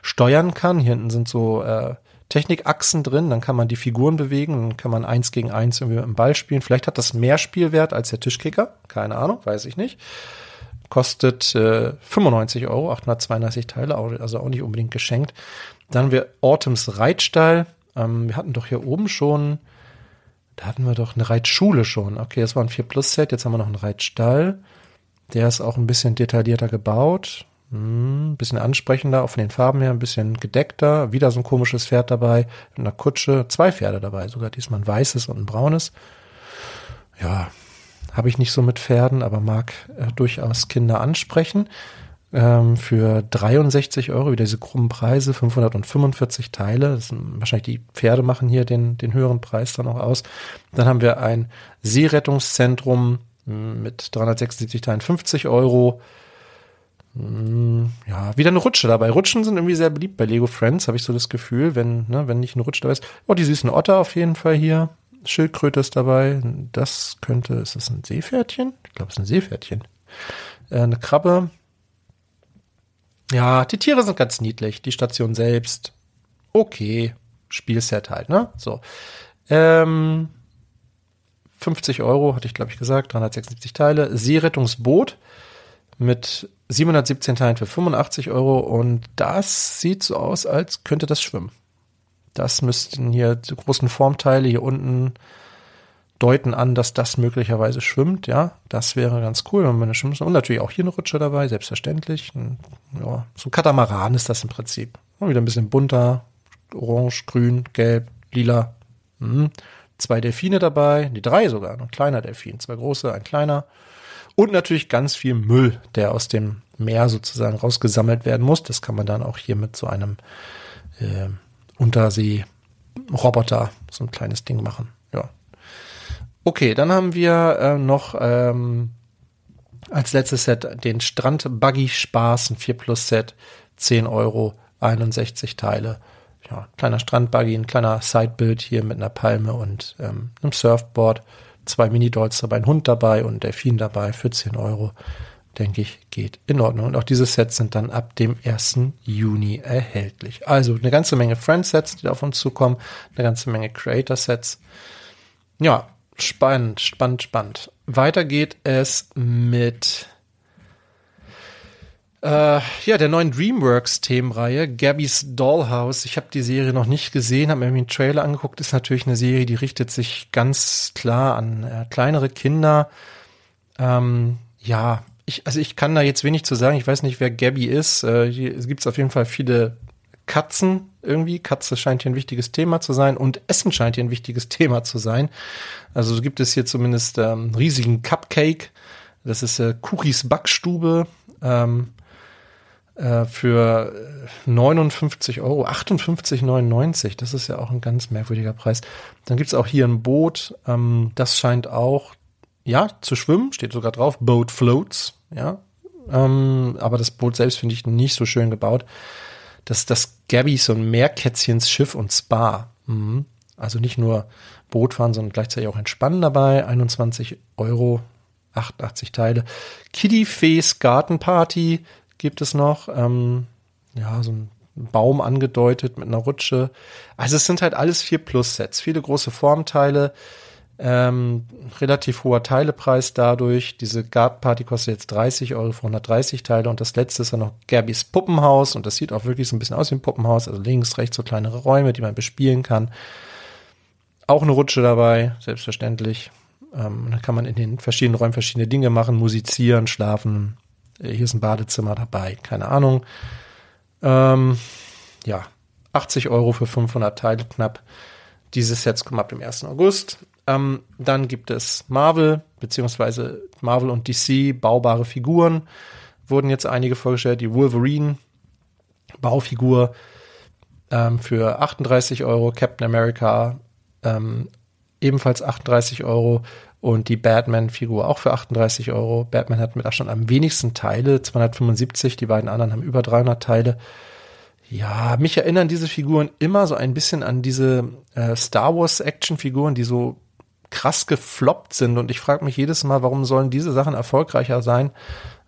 steuern kann. Hier hinten sind so äh, Technikachsen drin, dann kann man die Figuren bewegen, dann kann man eins gegen eins irgendwie mit dem Ball spielen. Vielleicht hat das mehr Spielwert als der Tischkicker, keine Ahnung, weiß ich nicht. Kostet äh, 95 Euro, 832 Teile, also auch nicht unbedingt geschenkt. Dann haben wir Autumns Reitstall. Ähm, wir hatten doch hier oben schon, da hatten wir doch eine Reitschule schon. Okay, das war ein 4 Plus Set, jetzt haben wir noch einen Reitstall. Der ist auch ein bisschen detaillierter gebaut. Hm, bisschen ansprechender, auch von den Farben her, ein bisschen gedeckter. Wieder so ein komisches Pferd dabei, in einer Kutsche, zwei Pferde dabei, sogar diesmal ein weißes und ein braunes. Ja, habe ich nicht so mit Pferden, aber mag äh, durchaus Kinder ansprechen. Ähm, für 63 Euro, wieder diese krummen Preise, 545 Teile. Das sind, wahrscheinlich die Pferde machen hier den, den höheren Preis dann auch aus. Dann haben wir ein Seerettungszentrum hm, mit 376 Teilen, 50 Euro. Hm, ja, wieder eine Rutsche dabei. Rutschen sind irgendwie sehr beliebt bei Lego Friends, habe ich so das Gefühl, wenn, ne, wenn nicht eine Rutsche dabei ist. Oh, die süßen Otter auf jeden Fall hier. Schildkröte ist dabei. Das könnte, ist das ein Seepferdchen? Ich glaube, es ist ein Seepferdchen. Äh, eine Krabbe. Ja, die Tiere sind ganz niedlich. Die Station selbst. Okay. Spielset halt, ne? So. Ähm, 50 Euro, hatte ich glaube ich gesagt, 376 Teile. Seerettungsboot mit 717 Teilen für 85 Euro und das sieht so aus, als könnte das schwimmen. Das müssten hier die großen Formteile hier unten deuten an, dass das möglicherweise schwimmt. Ja, das wäre ganz cool, wenn man schwimmen Und natürlich auch hier eine Rutsche dabei, selbstverständlich. Ja, so ein Katamaran ist das im Prinzip. Und wieder ein bisschen bunter, orange, grün, gelb, lila. Mhm. Zwei Delfine dabei, die drei sogar, ein kleiner Delfin, zwei große, ein kleiner. Und natürlich ganz viel Müll, der aus dem Meer sozusagen rausgesammelt werden muss. Das kann man dann auch hier mit so einem äh, Untersee-Roboter, so ein kleines Ding machen. Ja. Okay, dann haben wir äh, noch ähm, als letztes Set den Strand Buggy Spaß, ein 4 Plus Set, 10 Euro, 61 Teile. Ja, kleiner Strandbuggy, ein kleiner Sidebild hier mit einer Palme und ähm, einem Surfboard zwei Mini-Dolls dabei, ein Hund dabei und Delfin dabei für 10 Euro. Denke ich, geht in Ordnung. Und auch diese Sets sind dann ab dem 1. Juni erhältlich. Also eine ganze Menge Friend-Sets, die auf uns zukommen, eine ganze Menge Creator-Sets. Ja, spannend, spannend, spannend. Weiter geht es mit äh, ja, der neuen DreamWorks-Themenreihe, Gabby's Dollhouse. Ich habe die Serie noch nicht gesehen, habe mir einen Trailer angeguckt. Ist natürlich eine Serie, die richtet sich ganz klar an äh, kleinere Kinder. Ähm, ja, ich, also ich kann da jetzt wenig zu sagen. Ich weiß nicht, wer Gabby ist. Äh, hier gibt es auf jeden Fall viele Katzen irgendwie. Katze scheint hier ein wichtiges Thema zu sein und Essen scheint hier ein wichtiges Thema zu sein. Also gibt es hier zumindest ähm, riesigen Cupcake. Das ist äh, Cookies Backstube. Ähm, äh, für 59 Euro, 58,99. Das ist ja auch ein ganz merkwürdiger Preis. Dann gibt's auch hier ein Boot. Ähm, das scheint auch ja, zu schwimmen, steht sogar drauf, Boat Floats, ja. Ähm, aber das Boot selbst finde ich nicht so schön gebaut. Das, das Gabby so ein Meerkätzchens Schiff und Spa. Mhm. Also nicht nur Boot fahren, sondern gleichzeitig auch entspannen dabei. 21 Euro, 88 Teile. Kitty Face Garten Party gibt es noch. Ähm, ja, so ein Baum angedeutet mit einer Rutsche. Also es sind halt alles vier Plus-Sets, viele große Formteile, ähm, relativ hoher Teilepreis dadurch. Diese Garten Party kostet jetzt 30 Euro für 130 Teile und das letzte ist dann noch Gabys Puppenhaus und das sieht auch wirklich so ein bisschen aus wie ein Puppenhaus, also links, rechts so kleinere Räume, die man bespielen kann. Auch eine Rutsche dabei, selbstverständlich. Ähm, da kann man in den verschiedenen Räumen verschiedene Dinge machen, musizieren, schlafen. Äh, hier ist ein Badezimmer dabei, keine Ahnung. Ähm, ja, 80 Euro für 500 Teile knapp. Diese Sets kommen ab dem 1. August. Ähm, dann gibt es Marvel, beziehungsweise Marvel und DC, baubare Figuren. Wurden jetzt einige vorgestellt. Die Wolverine, Baufigur ähm, für 38 Euro. Captain America, ähm, ebenfalls 38 Euro und die Batman-Figur auch für 38 Euro. Batman hat mit Abstand am wenigsten Teile, 275, die beiden anderen haben über 300 Teile. Ja, mich erinnern diese Figuren immer so ein bisschen an diese äh, Star Wars Action-Figuren, die so krass gefloppt sind und ich frage mich jedes Mal, warum sollen diese Sachen erfolgreicher sein?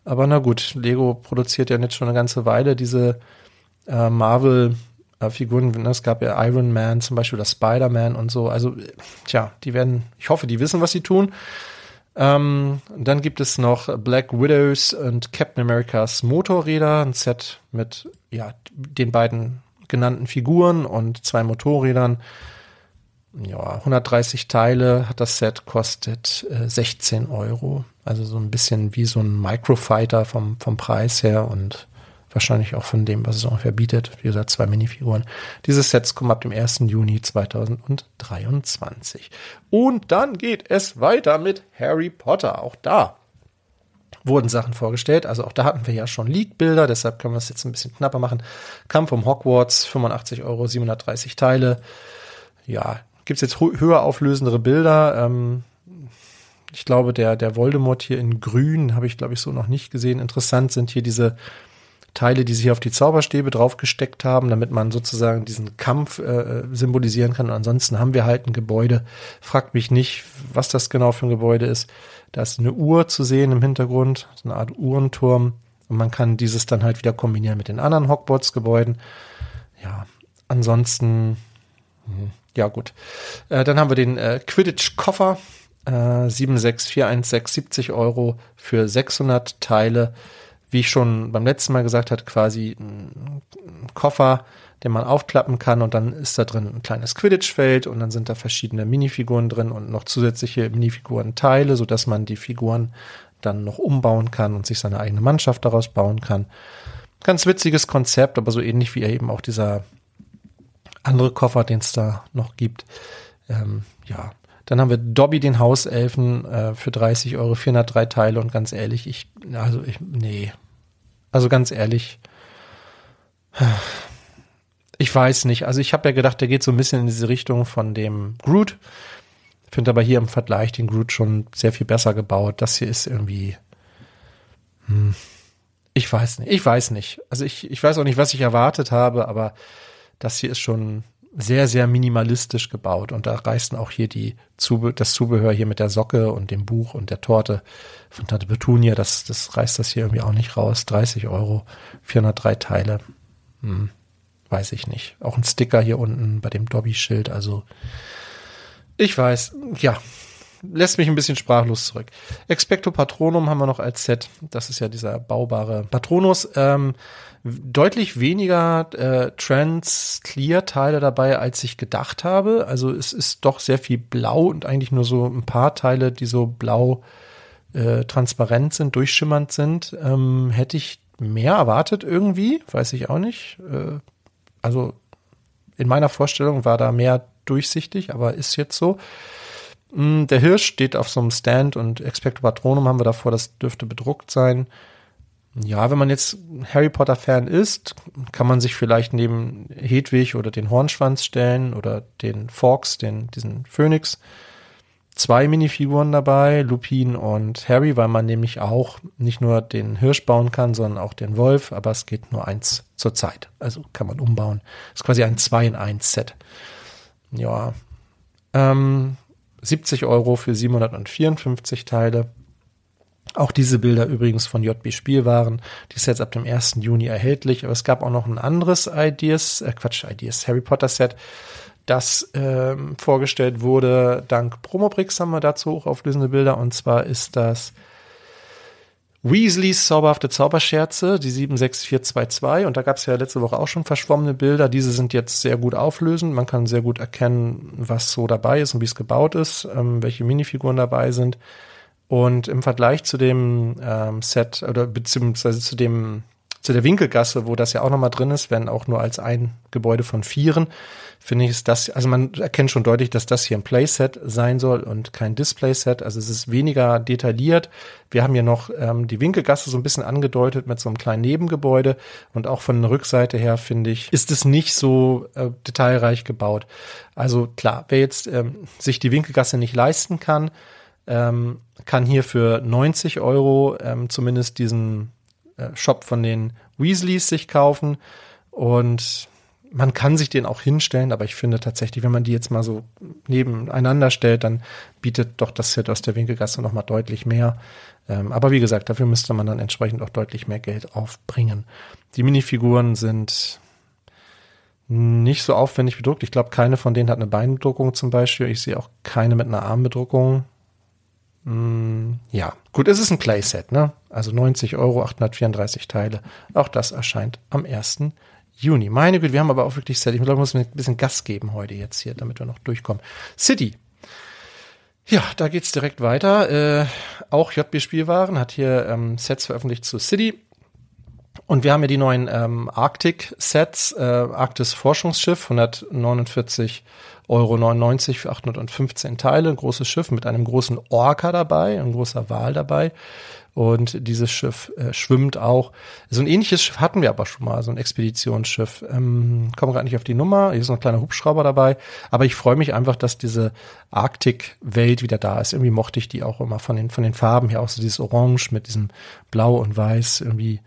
Aber na gut, Lego produziert ja jetzt schon eine ganze Weile diese äh, Marvel Figuren. Ne? Es gab ja Iron Man zum Beispiel, oder Spider-Man und so. Also, tja, die werden, ich hoffe, die wissen, was sie tun. Ähm, dann gibt es noch Black Widows und Captain Americas Motorräder, ein Set mit ja, den beiden genannten Figuren und zwei Motorrädern. Ja, 130 Teile hat das Set, kostet äh, 16 Euro. Also so ein bisschen wie so ein Microfighter vom, vom Preis her und Wahrscheinlich auch von dem, was es ungefähr bietet. Wie gesagt, zwei Minifiguren. Diese Sets kommen ab dem 1. Juni 2023. Und dann geht es weiter mit Harry Potter. Auch da wurden Sachen vorgestellt. Also auch da hatten wir ja schon Leak-Bilder, deshalb können wir es jetzt ein bisschen knapper machen. Kampf um Hogwarts, 85 Euro, 730 Teile. Ja, gibt's jetzt höher auflösendere Bilder. Ähm, ich glaube, der, der Voldemort hier in grün habe ich, glaube ich, so noch nicht gesehen. Interessant sind hier diese Teile, die sich auf die Zauberstäbe draufgesteckt haben, damit man sozusagen diesen Kampf äh, symbolisieren kann. Und ansonsten haben wir halt ein Gebäude. Fragt mich nicht, was das genau für ein Gebäude ist. Da ist eine Uhr zu sehen im Hintergrund, so eine Art Uhrenturm. Und man kann dieses dann halt wieder kombinieren mit den anderen Hogwarts-Gebäuden. Ja, ansonsten, hm, ja gut. Äh, dann haben wir den äh, Quidditch-Koffer. Äh, 76416, 70 Euro für 600 Teile wie ich schon beim letzten Mal gesagt hatte, quasi ein Koffer, den man aufklappen kann und dann ist da drin ein kleines Quidditch-Feld und dann sind da verschiedene Minifiguren drin und noch zusätzliche Minifiguren-Teile, sodass man die Figuren dann noch umbauen kann und sich seine eigene Mannschaft daraus bauen kann. Ganz witziges Konzept, aber so ähnlich wie eben auch dieser andere Koffer, den es da noch gibt. Ähm, ja, dann haben wir Dobby den Hauselfen äh, für 30 Euro, 403 Teile und ganz ehrlich, ich, also ich, nee. Also ganz ehrlich, ich weiß nicht. Also ich habe ja gedacht, der geht so ein bisschen in diese Richtung von dem Groot. Finde aber hier im Vergleich den Groot schon sehr viel besser gebaut. Das hier ist irgendwie, hm, ich weiß nicht. Ich weiß nicht. Also ich, ich weiß auch nicht, was ich erwartet habe, aber das hier ist schon sehr, sehr minimalistisch gebaut. Und da reißen auch hier die Zube das Zubehör hier mit der Socke und dem Buch und der Torte von Tante Petunia, das, das reißt das hier irgendwie auch nicht raus. 30 Euro, 403 Teile. Hm, weiß ich nicht. Auch ein Sticker hier unten bei dem Dobby-Schild. Also ich weiß, ja, lässt mich ein bisschen sprachlos zurück. Expecto Patronum haben wir noch als Set. Das ist ja dieser baubare Patronus. Ähm, deutlich weniger äh, Trans-Clear-Teile dabei, als ich gedacht habe. Also es ist doch sehr viel blau und eigentlich nur so ein paar Teile, die so blau äh, transparent sind, durchschimmernd sind. Ähm, hätte ich mehr erwartet irgendwie, weiß ich auch nicht. Äh, also in meiner Vorstellung war da mehr durchsichtig, aber ist jetzt so. Mm, der Hirsch steht auf so einem Stand und Expecto Patronum haben wir davor, das dürfte bedruckt sein. Ja, wenn man jetzt Harry Potter Fan ist, kann man sich vielleicht neben Hedwig oder den Hornschwanz stellen oder den Fox, den, diesen Phönix. zwei Minifiguren dabei, Lupin und Harry, weil man nämlich auch nicht nur den Hirsch bauen kann, sondern auch den Wolf, aber es geht nur eins zur Zeit. Also kann man umbauen. Ist quasi ein 2 in 1 Set. Ja. Ähm, 70 Euro für 754 Teile. Auch diese Bilder übrigens von JB Spielwaren. Die ist jetzt ab dem 1. Juni erhältlich. Aber es gab auch noch ein anderes Ideas, äh Quatsch, Ideas, Harry Potter Set, das ähm, vorgestellt wurde. Dank Promobrix haben wir dazu hochauflösende Bilder. Und zwar ist das Weasleys zauberhafte Zauberscherze, die 76422. Und da gab es ja letzte Woche auch schon verschwommene Bilder. Diese sind jetzt sehr gut auflösend. Man kann sehr gut erkennen, was so dabei ist und wie es gebaut ist, ähm, welche Minifiguren dabei sind. Und im Vergleich zu dem ähm, Set oder beziehungsweise zu dem zu der Winkelgasse, wo das ja auch nochmal drin ist, wenn auch nur als ein Gebäude von vieren, finde ich, ist das, also man erkennt schon deutlich, dass das hier ein Playset sein soll und kein Displayset. Also es ist weniger detailliert. Wir haben hier noch ähm, die Winkelgasse so ein bisschen angedeutet mit so einem kleinen Nebengebäude und auch von der Rückseite her, finde ich, ist es nicht so äh, detailreich gebaut. Also klar, wer jetzt ähm, sich die Winkelgasse nicht leisten kann, ähm, kann hier für 90 Euro ähm, zumindest diesen Shop von den Weasleys sich kaufen und man kann sich den auch hinstellen, aber ich finde tatsächlich, wenn man die jetzt mal so nebeneinander stellt, dann bietet doch das Set aus der Winkelgasse nochmal deutlich mehr. Ähm, aber wie gesagt, dafür müsste man dann entsprechend auch deutlich mehr Geld aufbringen. Die Minifiguren sind nicht so aufwendig bedruckt. Ich glaube, keine von denen hat eine Beinbedruckung zum Beispiel. Ich sehe auch keine mit einer Armbedruckung. Mm, ja, gut, es ist ein Playset, ne? Also 90 Euro, 834 Teile. Auch das erscheint am 1. Juni. Meine Güte, wir haben aber auch wirklich Set. Ich glaube, ich muss mir ein bisschen Gas geben heute jetzt hier, damit wir noch durchkommen. City. Ja, da geht's direkt weiter. Äh, auch JB Spielwaren hat hier ähm, Sets veröffentlicht zu City. Und wir haben ja die neuen ähm, Arctic-Sets, äh, Arktis Forschungsschiff, 149 Euro 99 für 815 Teile, ein großes Schiff mit einem großen Orca dabei, ein großer Wal dabei. Und dieses Schiff äh, schwimmt auch. So ein ähnliches Schiff hatten wir aber schon mal, so ein Expeditionsschiff. Ähm, komme gerade nicht auf die Nummer. Hier ist noch ein kleiner Hubschrauber dabei. Aber ich freue mich einfach, dass diese Arktik-Welt wieder da ist. Irgendwie mochte ich die auch immer von den, von den Farben her, auch so dieses Orange mit diesem Blau und Weiß. Irgendwie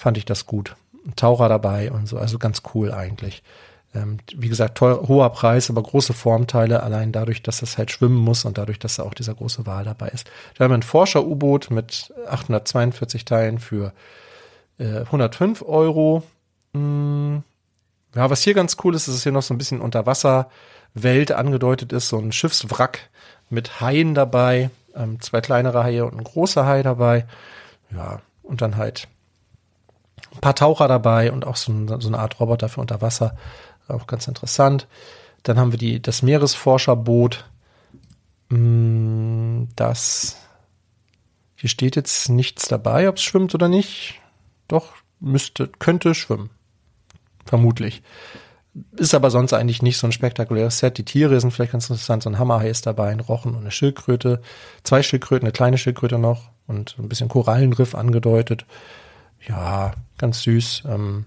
fand ich das gut. Ein Taucher dabei und so. Also ganz cool eigentlich. Ähm, wie gesagt, teuer, hoher Preis, aber große Formteile, allein dadurch, dass das halt schwimmen muss und dadurch, dass da auch dieser große Wal dabei ist. Da haben wir ein Forscher-U-Boot mit 842 Teilen für äh, 105 Euro. Hm. Ja, was hier ganz cool ist, ist, dass hier noch so ein bisschen Unterwasserwelt angedeutet ist, so ein Schiffswrack mit Haien dabei, ähm, zwei kleinere Haie und ein großer Hai dabei. Ja, und dann halt ein paar Taucher dabei und auch so, ein, so eine Art Roboter für Unterwasser auch ganz interessant. Dann haben wir die, das Meeresforscherboot. Mm, das, hier steht jetzt nichts dabei, ob es schwimmt oder nicht. Doch, müsste, könnte schwimmen. Vermutlich. Ist aber sonst eigentlich nicht so ein spektakuläres Set. Die Tiere sind vielleicht ganz interessant. So ein Hammerhai ist dabei, ein Rochen und eine Schildkröte. Zwei Schildkröten, eine kleine Schildkröte noch und ein bisschen Korallenriff angedeutet. Ja, ganz süß. Ähm,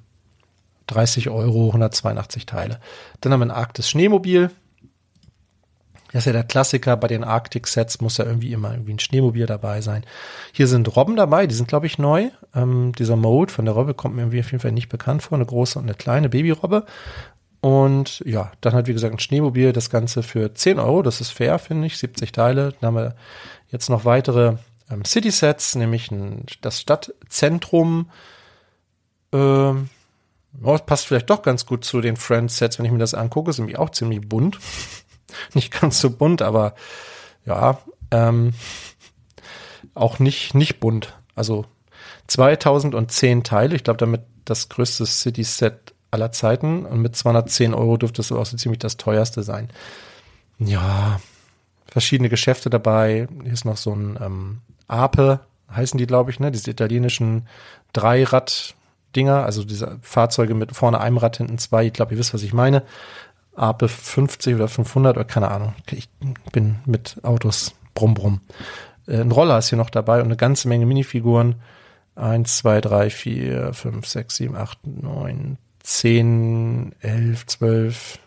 30 Euro, 182 Teile. Dann haben wir ein Arktis Schneemobil. Das ist ja der Klassiker bei den Arctic-Sets, muss ja irgendwie immer irgendwie ein Schneemobil dabei sein. Hier sind Robben dabei, die sind, glaube ich, neu. Ähm, dieser Mode von der Robbe kommt mir irgendwie auf jeden Fall nicht bekannt vor. Eine große und eine kleine Babyrobbe. Und ja, dann hat, wie gesagt, ein Schneemobil, das Ganze für 10 Euro. Das ist fair, finde ich. 70 Teile. Dann haben wir jetzt noch weitere ähm, City-Sets, nämlich ein, das Stadtzentrum. Ähm, Oh, passt vielleicht doch ganz gut zu den Friends-Sets, wenn ich mir das angucke. Ist nämlich auch ziemlich bunt. nicht ganz so bunt, aber ja, ähm, auch nicht, nicht bunt. Also 2010 Teile. Ich glaube, damit das größte City-Set aller Zeiten. Und mit 210 Euro dürfte es auch so ziemlich das teuerste sein. Ja, verschiedene Geschäfte dabei. Hier ist noch so ein ähm, Ape, heißen die, glaube ich, ne? Diese italienischen Dreirad- Dinger, also diese Fahrzeuge mit vorne einem Rad, hinten zwei. Ich glaube, ihr wisst, was ich meine. AP 50 oder 500 oder keine Ahnung. Ich bin mit Autos brumm brumm. Äh, ein Roller ist hier noch dabei und eine ganze Menge Minifiguren. Eins, zwei, drei, vier, fünf, sechs, sieben, acht, neun, zehn, elf, zwölf,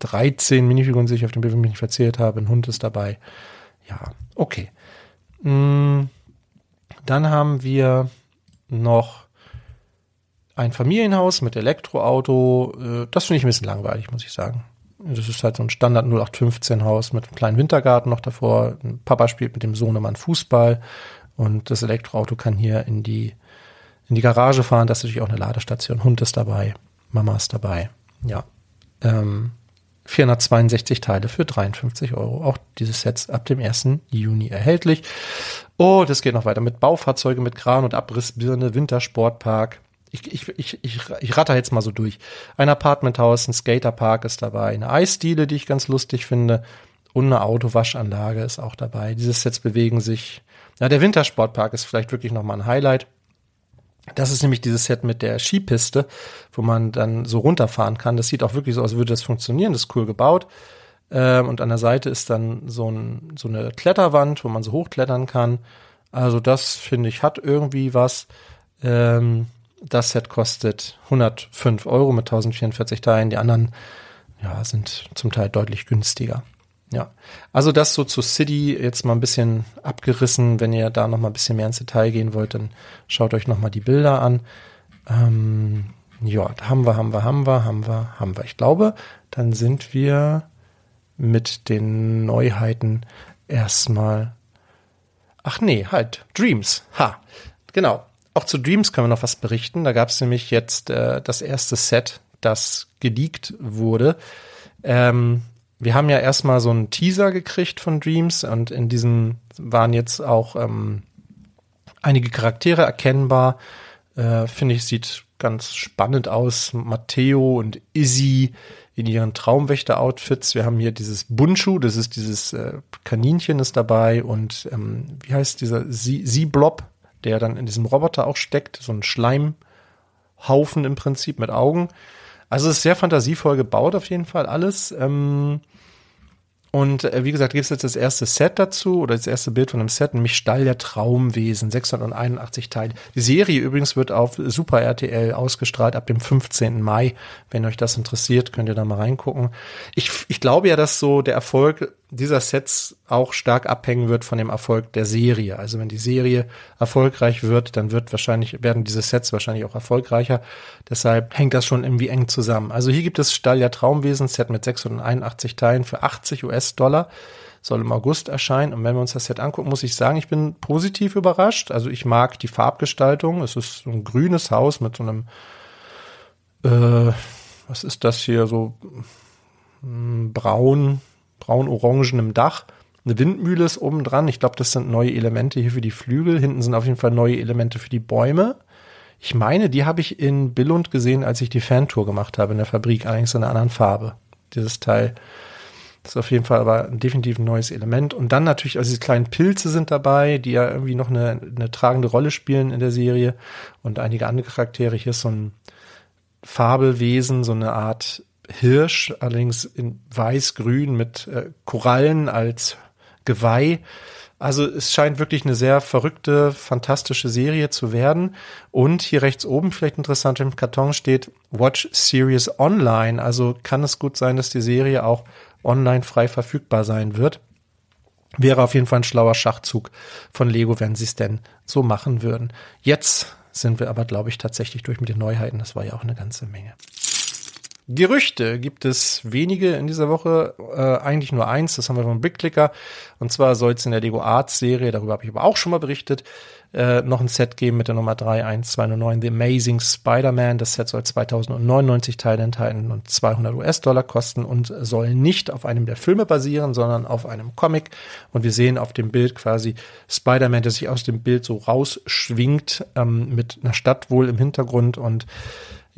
13 Minifiguren sehe ich auf dem Bild, mich nicht verzählt habe. Ein Hund ist dabei. Ja, okay. Mm, dann haben wir noch ein Familienhaus mit Elektroauto. Äh, das finde ich ein bisschen langweilig, muss ich sagen. Das ist halt so ein Standard 0815 Haus mit einem kleinen Wintergarten noch davor. Papa spielt mit dem Sohnemann Fußball und das Elektroauto kann hier in die, in die Garage fahren. Das ist natürlich auch eine Ladestation. Hund ist dabei, Mama ist dabei. Ja. Ähm, 462 Teile für 53 Euro. Auch dieses Set ab dem 1. Juni erhältlich. Oh, das geht noch weiter mit Baufahrzeuge mit Kran und Abrissbirne, Wintersportpark, ich, ich, ich, ich, ich ratter jetzt mal so durch. Ein Apartmenthaus, ein Skaterpark ist dabei, eine Eisdiele, die ich ganz lustig finde, und eine Autowaschanlage ist auch dabei. Diese Sets bewegen sich. Ja, der Wintersportpark ist vielleicht wirklich nochmal ein Highlight. Das ist nämlich dieses Set mit der Skipiste, wo man dann so runterfahren kann. Das sieht auch wirklich so aus, würde das funktionieren. Das ist cool gebaut. Ähm, und an der Seite ist dann so, ein, so eine Kletterwand, wo man so hochklettern kann. Also das finde ich hat irgendwie was. Ähm, das Set kostet 105 Euro mit 1044 Teilen. Die anderen ja, sind zum Teil deutlich günstiger. Ja, also das so zu City jetzt mal ein bisschen abgerissen. Wenn ihr da noch mal ein bisschen mehr ins Detail gehen wollt, dann schaut euch noch mal die Bilder an. Ähm, ja, haben wir, haben wir, haben wir, haben wir, haben wir. Ich glaube, dann sind wir mit den Neuheiten erstmal. Ach nee, halt, Dreams. Ha, genau. Auch zu Dreams können wir noch was berichten. Da gab es nämlich jetzt äh, das erste Set, das geleakt wurde. Ähm, wir haben ja erstmal so einen Teaser gekriegt von Dreams und in diesem waren jetzt auch ähm, einige Charaktere erkennbar. Äh, Finde ich, sieht ganz spannend aus. Matteo und Izzy in ihren Traumwächter-Outfits. Wir haben hier dieses Bunshu, das ist dieses äh, Kaninchen ist dabei und ähm, wie heißt dieser Sie-Blob, der dann in diesem Roboter auch steckt, so ein Schleimhaufen im Prinzip mit Augen. Also es ist sehr fantasievoll gebaut auf jeden Fall alles. Ähm, und äh, wie gesagt, gibt es jetzt das erste Set dazu oder das erste Bild von einem Set, nämlich Stall der Traumwesen, 681 Teile. Die Serie übrigens wird auf Super RTL ausgestrahlt ab dem 15. Mai. Wenn euch das interessiert, könnt ihr da mal reingucken. Ich, ich glaube ja, dass so der Erfolg dieser Sets auch stark abhängen wird von dem Erfolg der Serie. Also wenn die Serie erfolgreich wird, dann wird wahrscheinlich, werden diese Sets wahrscheinlich auch erfolgreicher. Deshalb hängt das schon irgendwie eng zusammen. Also hier gibt es Stall der Traumwesen Set mit 681 Teilen für 80 US-Dollar. Soll im August erscheinen. Und wenn wir uns das Set angucken, muss ich sagen, ich bin positiv überrascht. Also ich mag die Farbgestaltung. Es ist so ein grünes Haus mit so einem, äh, was ist das hier, so hm, braun, braun-orangenem Dach. Eine Windmühle ist oben dran. Ich glaube, das sind neue Elemente hier für die Flügel. Hinten sind auf jeden Fall neue Elemente für die Bäume. Ich meine, die habe ich in Billund gesehen, als ich die Fantour gemacht habe in der Fabrik, allerdings in einer anderen Farbe. Dieses Teil. Ist auf jeden Fall aber definitiv ein neues Element. Und dann natürlich, also diese kleinen Pilze sind dabei, die ja irgendwie noch eine, eine tragende Rolle spielen in der Serie. Und einige andere Charaktere. Hier ist so ein Fabelwesen, so eine Art Hirsch, allerdings in weiß-grün mit äh, Korallen als Geweih. Also es scheint wirklich eine sehr verrückte, fantastische Serie zu werden. Und hier rechts oben vielleicht interessant im Karton steht Watch Series Online. Also kann es gut sein, dass die Serie auch online frei verfügbar sein wird. Wäre auf jeden Fall ein schlauer Schachzug von Lego, wenn sie es denn so machen würden. Jetzt sind wir aber, glaube ich, tatsächlich durch mit den Neuheiten. Das war ja auch eine ganze Menge. Gerüchte gibt es wenige in dieser Woche, äh, eigentlich nur eins, das haben wir vom Big Clicker. Und zwar soll es in der Lego Arts Serie, darüber habe ich aber auch schon mal berichtet, äh, noch ein Set geben mit der Nummer 31209, The Amazing Spider-Man. Das Set soll 2099 Teile enthalten und 200 US-Dollar kosten und soll nicht auf einem der Filme basieren, sondern auf einem Comic. Und wir sehen auf dem Bild quasi Spider-Man, der sich aus dem Bild so rausschwingt, ähm, mit einer Stadt wohl im Hintergrund und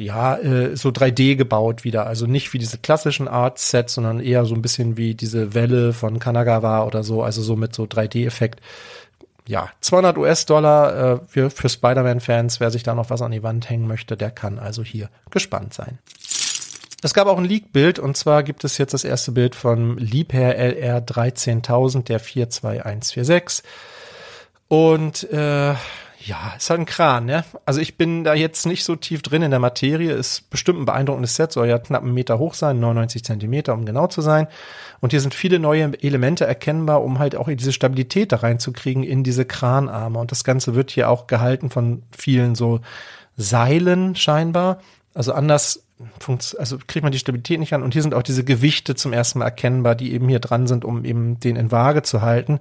ja, äh, so 3D gebaut wieder. Also nicht wie diese klassischen Art-Sets, sondern eher so ein bisschen wie diese Welle von Kanagawa oder so, also so mit so 3D-Effekt. Ja, 200 US-Dollar äh, für, für Spider-Man-Fans. Wer sich da noch was an die Wand hängen möchte, der kann also hier gespannt sein. Es gab auch ein Leak-Bild und zwar gibt es jetzt das erste Bild von Liebherr LR 13000, der 42146. Und äh, ja, ist halt ein Kran, ne? Also ich bin da jetzt nicht so tief drin in der Materie. Ist bestimmt ein beeindruckendes Set, soll ja knapp einen Meter hoch sein, 99 Zentimeter, um genau zu sein. Und hier sind viele neue Elemente erkennbar, um halt auch diese Stabilität da reinzukriegen in diese Kranarme. Und das Ganze wird hier auch gehalten von vielen so Seilen scheinbar. Also anders also kriegt man die Stabilität nicht an. Und hier sind auch diese Gewichte zum ersten Mal erkennbar, die eben hier dran sind, um eben den in Waage zu halten.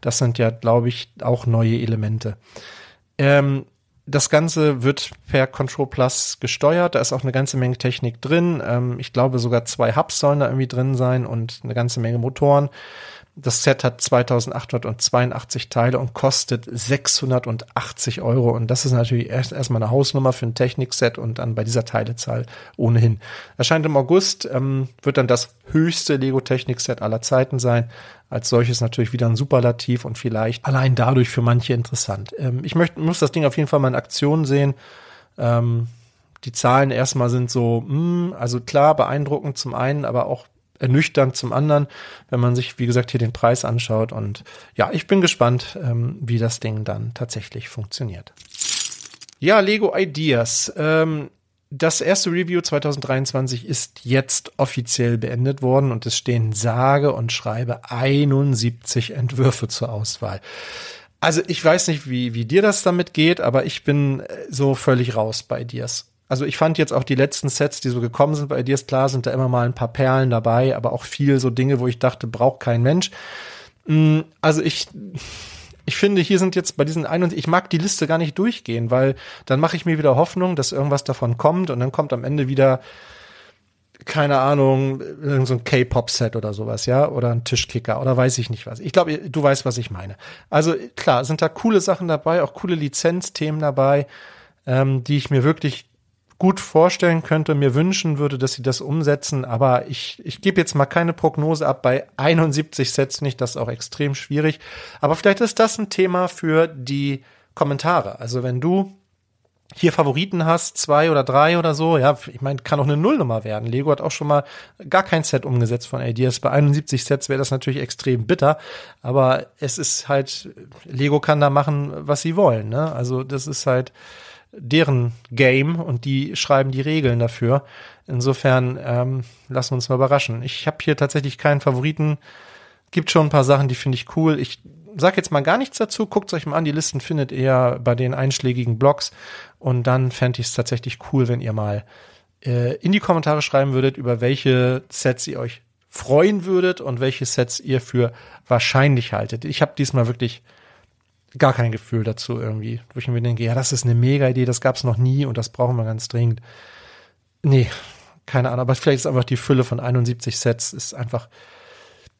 Das sind ja, glaube ich, auch neue Elemente. Ähm, das Ganze wird per Control Plus gesteuert. Da ist auch eine ganze Menge Technik drin. Ähm, ich glaube, sogar zwei Hubs sollen da irgendwie drin sein und eine ganze Menge Motoren. Das Set hat 2882 Teile und kostet 680 Euro. Und das ist natürlich erst erstmal eine Hausnummer für ein Technikset und dann bei dieser Teilezahl ohnehin. Erscheint im August, ähm, wird dann das höchste Lego Technik-Set aller Zeiten sein. Als solches natürlich wieder ein Superlativ und vielleicht allein dadurch für manche interessant. Ähm, ich möchte, muss das Ding auf jeden Fall mal in Aktion sehen. Ähm, die Zahlen erstmal sind so, mh, hm, also klar, beeindruckend zum einen, aber auch ernüchternd zum anderen, wenn man sich, wie gesagt, hier den Preis anschaut. Und ja, ich bin gespannt, ähm, wie das Ding dann tatsächlich funktioniert. Ja, Lego Ideas. Ähm, das erste Review 2023 ist jetzt offiziell beendet worden und es stehen sage und schreibe 71 Entwürfe zur Auswahl. Also ich weiß nicht, wie, wie dir das damit geht, aber ich bin äh, so völlig raus bei Ideas. Also ich fand jetzt auch die letzten Sets, die so gekommen sind bei Ideas, klar sind da immer mal ein paar Perlen dabei, aber auch viel so Dinge, wo ich dachte, braucht kein Mensch. Mm, also ich, ich finde, hier sind jetzt bei diesen ein und ich mag die Liste gar nicht durchgehen, weil dann mache ich mir wieder Hoffnung, dass irgendwas davon kommt und dann kommt am Ende wieder keine Ahnung, irgend so ein K-Pop-Set oder sowas, ja, oder ein Tischkicker oder weiß ich nicht was. Ich glaube, du weißt, was ich meine. Also klar, sind da coole Sachen dabei, auch coole Lizenzthemen dabei, ähm, die ich mir wirklich gut vorstellen könnte, mir wünschen würde, dass sie das umsetzen. Aber ich, ich gebe jetzt mal keine Prognose ab. Bei 71 Sets nicht, das ist auch extrem schwierig. Aber vielleicht ist das ein Thema für die Kommentare. Also wenn du hier Favoriten hast, zwei oder drei oder so, ja, ich meine, kann auch eine Nullnummer werden. Lego hat auch schon mal gar kein Set umgesetzt von Ideas. Bei 71 Sets wäre das natürlich extrem bitter, aber es ist halt, Lego kann da machen, was sie wollen, ne? Also das ist halt, deren Game und die schreiben die Regeln dafür. Insofern ähm, lassen wir uns mal überraschen. Ich habe hier tatsächlich keinen Favoriten. Gibt schon ein paar Sachen, die finde ich cool. Ich sag jetzt mal gar nichts dazu. Guckt euch mal an. Die Listen findet ihr bei den einschlägigen Blogs. Und dann fände ich es tatsächlich cool, wenn ihr mal äh, in die Kommentare schreiben würdet, über welche Sets ihr euch freuen würdet und welche Sets ihr für wahrscheinlich haltet. Ich habe diesmal wirklich gar kein Gefühl dazu irgendwie, wo ich mir denke, ja, das ist eine mega Idee, das gab's noch nie und das brauchen wir ganz dringend. Nee, keine Ahnung, aber vielleicht ist einfach die Fülle von 71 Sets ist einfach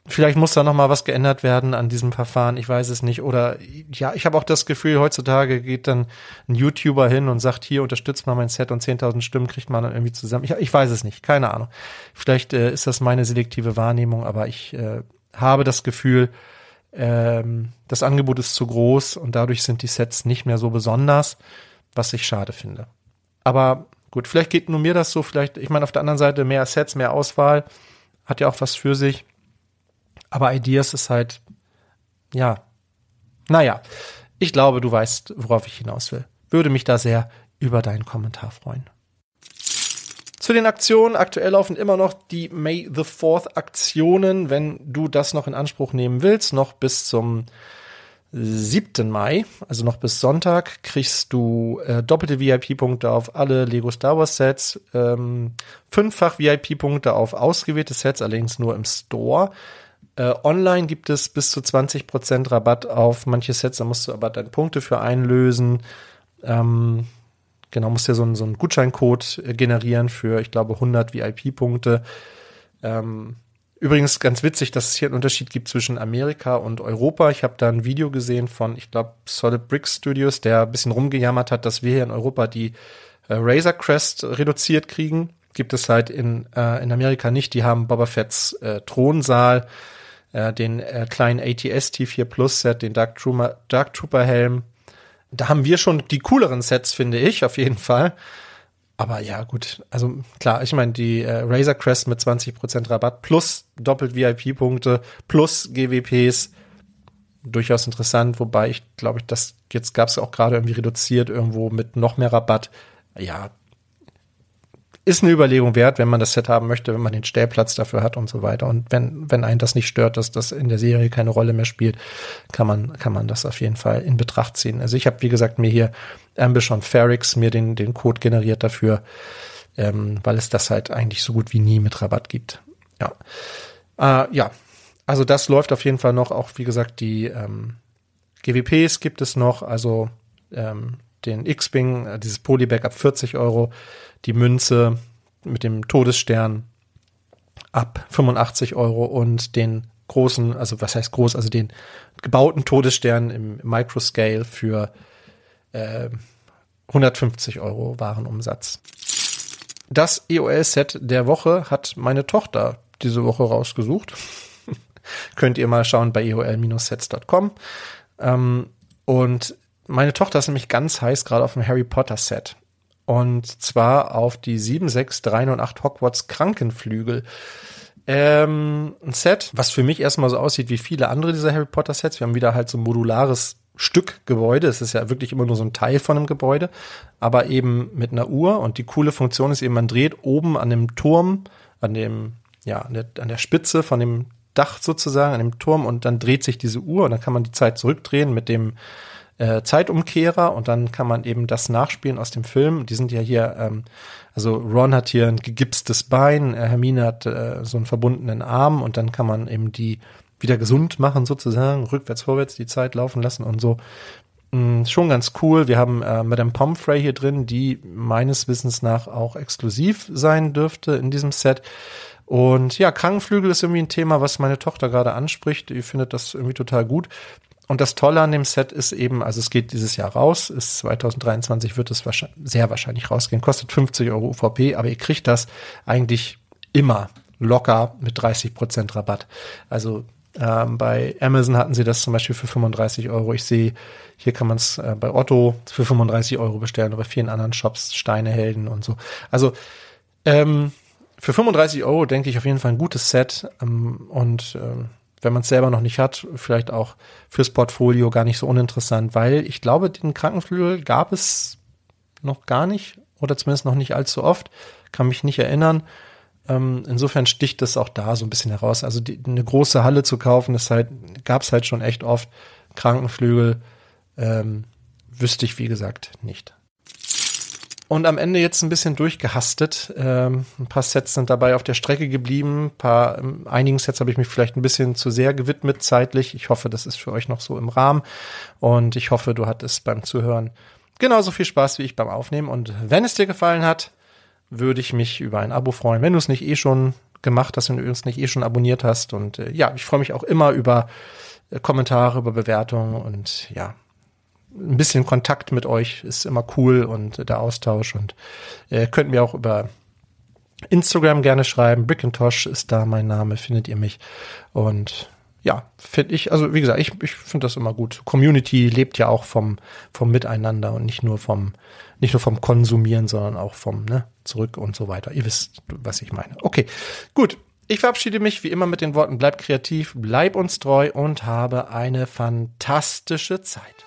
vielleicht muss da noch mal was geändert werden an diesem Verfahren, ich weiß es nicht oder ja, ich habe auch das Gefühl, heutzutage geht dann ein YouTuber hin und sagt, hier unterstützt mal mein Set und 10.000 Stimmen kriegt man dann irgendwie zusammen. Ich, ich weiß es nicht, keine Ahnung. Vielleicht äh, ist das meine selektive Wahrnehmung, aber ich äh, habe das Gefühl, ähm, das Angebot ist zu groß und dadurch sind die Sets nicht mehr so besonders, was ich schade finde. Aber gut, vielleicht geht nur mir das so, vielleicht, ich meine, auf der anderen Seite mehr Sets, mehr Auswahl, hat ja auch was für sich. Aber Ideas ist halt, ja, naja, ich glaube, du weißt, worauf ich hinaus will. Würde mich da sehr über deinen Kommentar freuen. Zu den Aktionen. Aktuell laufen immer noch die May the 4th Aktionen, wenn du das noch in Anspruch nehmen willst, noch bis zum 7. Mai, also noch bis Sonntag, kriegst du äh, doppelte VIP-Punkte auf alle Lego Star Wars Sets, ähm, fünffach VIP-Punkte auf ausgewählte Sets, allerdings nur im Store. Äh, online gibt es bis zu 20% Rabatt auf manche Sets, da musst du aber dann Punkte für einlösen. Ähm, Genau, musst ja so, einen, so einen Gutscheincode äh, generieren für, ich glaube, 100 VIP-Punkte. Ähm, übrigens ganz witzig, dass es hier einen Unterschied gibt zwischen Amerika und Europa. Ich habe da ein Video gesehen von, ich glaube, Solid Brick Studios, der ein bisschen rumgejammert hat, dass wir hier in Europa die äh, Razor Crest reduziert kriegen. Gibt es halt in, äh, in Amerika nicht. Die haben Boba Fett's äh, Thronsaal, äh, den äh, kleinen ATS T4 Plus Set, den Dark Trooper, Dark Trooper Helm, da haben wir schon die cooleren Sets, finde ich, auf jeden Fall. Aber ja, gut, also klar, ich meine, die äh, Razor Crest mit 20% Rabatt plus doppelt VIP-Punkte plus GWPs durchaus interessant, wobei ich glaube ich, das jetzt gab es auch gerade irgendwie reduziert irgendwo mit noch mehr Rabatt. Ja, ist eine Überlegung wert, wenn man das Set haben möchte, wenn man den Stellplatz dafür hat und so weiter. Und wenn, wenn einen das nicht stört, dass das in der Serie keine Rolle mehr spielt, kann man, kann man das auf jeden Fall in Betracht ziehen. Also ich habe, wie gesagt, mir hier Ambition Ferrix mir den, den Code generiert dafür, ähm, weil es das halt eigentlich so gut wie nie mit Rabatt gibt. Ja. Äh, ja. Also das läuft auf jeden Fall noch. Auch wie gesagt, die ähm, GWPs gibt es noch. Also ähm, den X-Wing, äh, dieses Polybag ab 40 Euro, die Münze mit dem Todesstern ab 85 Euro und den großen, also was heißt groß, also den gebauten Todesstern im Microscale für äh, 150 Euro Warenumsatz. Das EOL-Set der Woche hat meine Tochter diese Woche rausgesucht. Könnt ihr mal schauen bei eol-sets.com. Ähm, und meine Tochter ist nämlich ganz heiß gerade auf dem Harry Potter Set. Und zwar auf die 7, 6, 3 und 8 Hogwarts Krankenflügel. Ähm, ein Set, was für mich erstmal so aussieht wie viele andere dieser Harry Potter Sets. Wir haben wieder halt so ein modulares Stück Gebäude. Es ist ja wirklich immer nur so ein Teil von einem Gebäude, aber eben mit einer Uhr. Und die coole Funktion ist eben, man dreht oben an dem Turm, an dem, ja, an der, an der Spitze von dem Dach sozusagen, an dem Turm und dann dreht sich diese Uhr und dann kann man die Zeit zurückdrehen mit dem äh, Zeitumkehrer und dann kann man eben das nachspielen aus dem Film. Die sind ja hier, ähm, also Ron hat hier ein gegipstes Bein, äh, Hermine hat äh, so einen verbundenen Arm und dann kann man eben die wieder gesund machen sozusagen, rückwärts, vorwärts die Zeit laufen lassen und so. Mm, schon ganz cool. Wir haben äh, Madame Pomfrey hier drin, die meines Wissens nach auch exklusiv sein dürfte in diesem Set. Und ja, Krankenflügel ist irgendwie ein Thema, was meine Tochter gerade anspricht. Die findet das irgendwie total gut. Und das Tolle an dem Set ist eben, also es geht dieses Jahr raus, ist 2023 wird es wahrscheinlich, sehr wahrscheinlich rausgehen, kostet 50 Euro UVP, aber ihr kriegt das eigentlich immer locker mit 30 Prozent Rabatt. Also ähm, bei Amazon hatten sie das zum Beispiel für 35 Euro. Ich sehe, hier kann man es äh, bei Otto für 35 Euro bestellen oder vielen anderen Shops, Steinehelden und so. Also ähm, für 35 Euro denke ich auf jeden Fall ein gutes Set ähm, und ähm, wenn man es selber noch nicht hat, vielleicht auch fürs Portfolio gar nicht so uninteressant, weil ich glaube, den Krankenflügel gab es noch gar nicht oder zumindest noch nicht allzu oft, kann mich nicht erinnern. Ähm, insofern sticht es auch da so ein bisschen heraus. Also die, eine große Halle zu kaufen, das halt, gab es halt schon echt oft. Krankenflügel ähm, wüsste ich, wie gesagt, nicht. Und am Ende jetzt ein bisschen durchgehastet. Ähm, ein paar Sets sind dabei auf der Strecke geblieben. Ein paar, ähm, einigen Sets habe ich mich vielleicht ein bisschen zu sehr gewidmet zeitlich. Ich hoffe, das ist für euch noch so im Rahmen. Und ich hoffe, du hattest beim Zuhören genauso viel Spaß wie ich beim Aufnehmen. Und wenn es dir gefallen hat, würde ich mich über ein Abo freuen. Wenn du es nicht eh schon gemacht hast, wenn du uns nicht eh schon abonniert hast. Und äh, ja, ich freue mich auch immer über äh, Kommentare, über Bewertungen und ja, ein bisschen Kontakt mit euch ist immer cool und der Austausch und ihr könnt mir auch über Instagram gerne schreiben. Brickintosh ist da mein Name, findet ihr mich. Und ja, finde ich, also wie gesagt, ich, ich finde das immer gut. Community lebt ja auch vom, vom Miteinander und nicht nur vom, nicht nur vom Konsumieren, sondern auch vom, ne, zurück und so weiter. Ihr wisst, was ich meine. Okay, gut. Ich verabschiede mich wie immer mit den Worten, bleib kreativ, bleib uns treu und habe eine fantastische Zeit.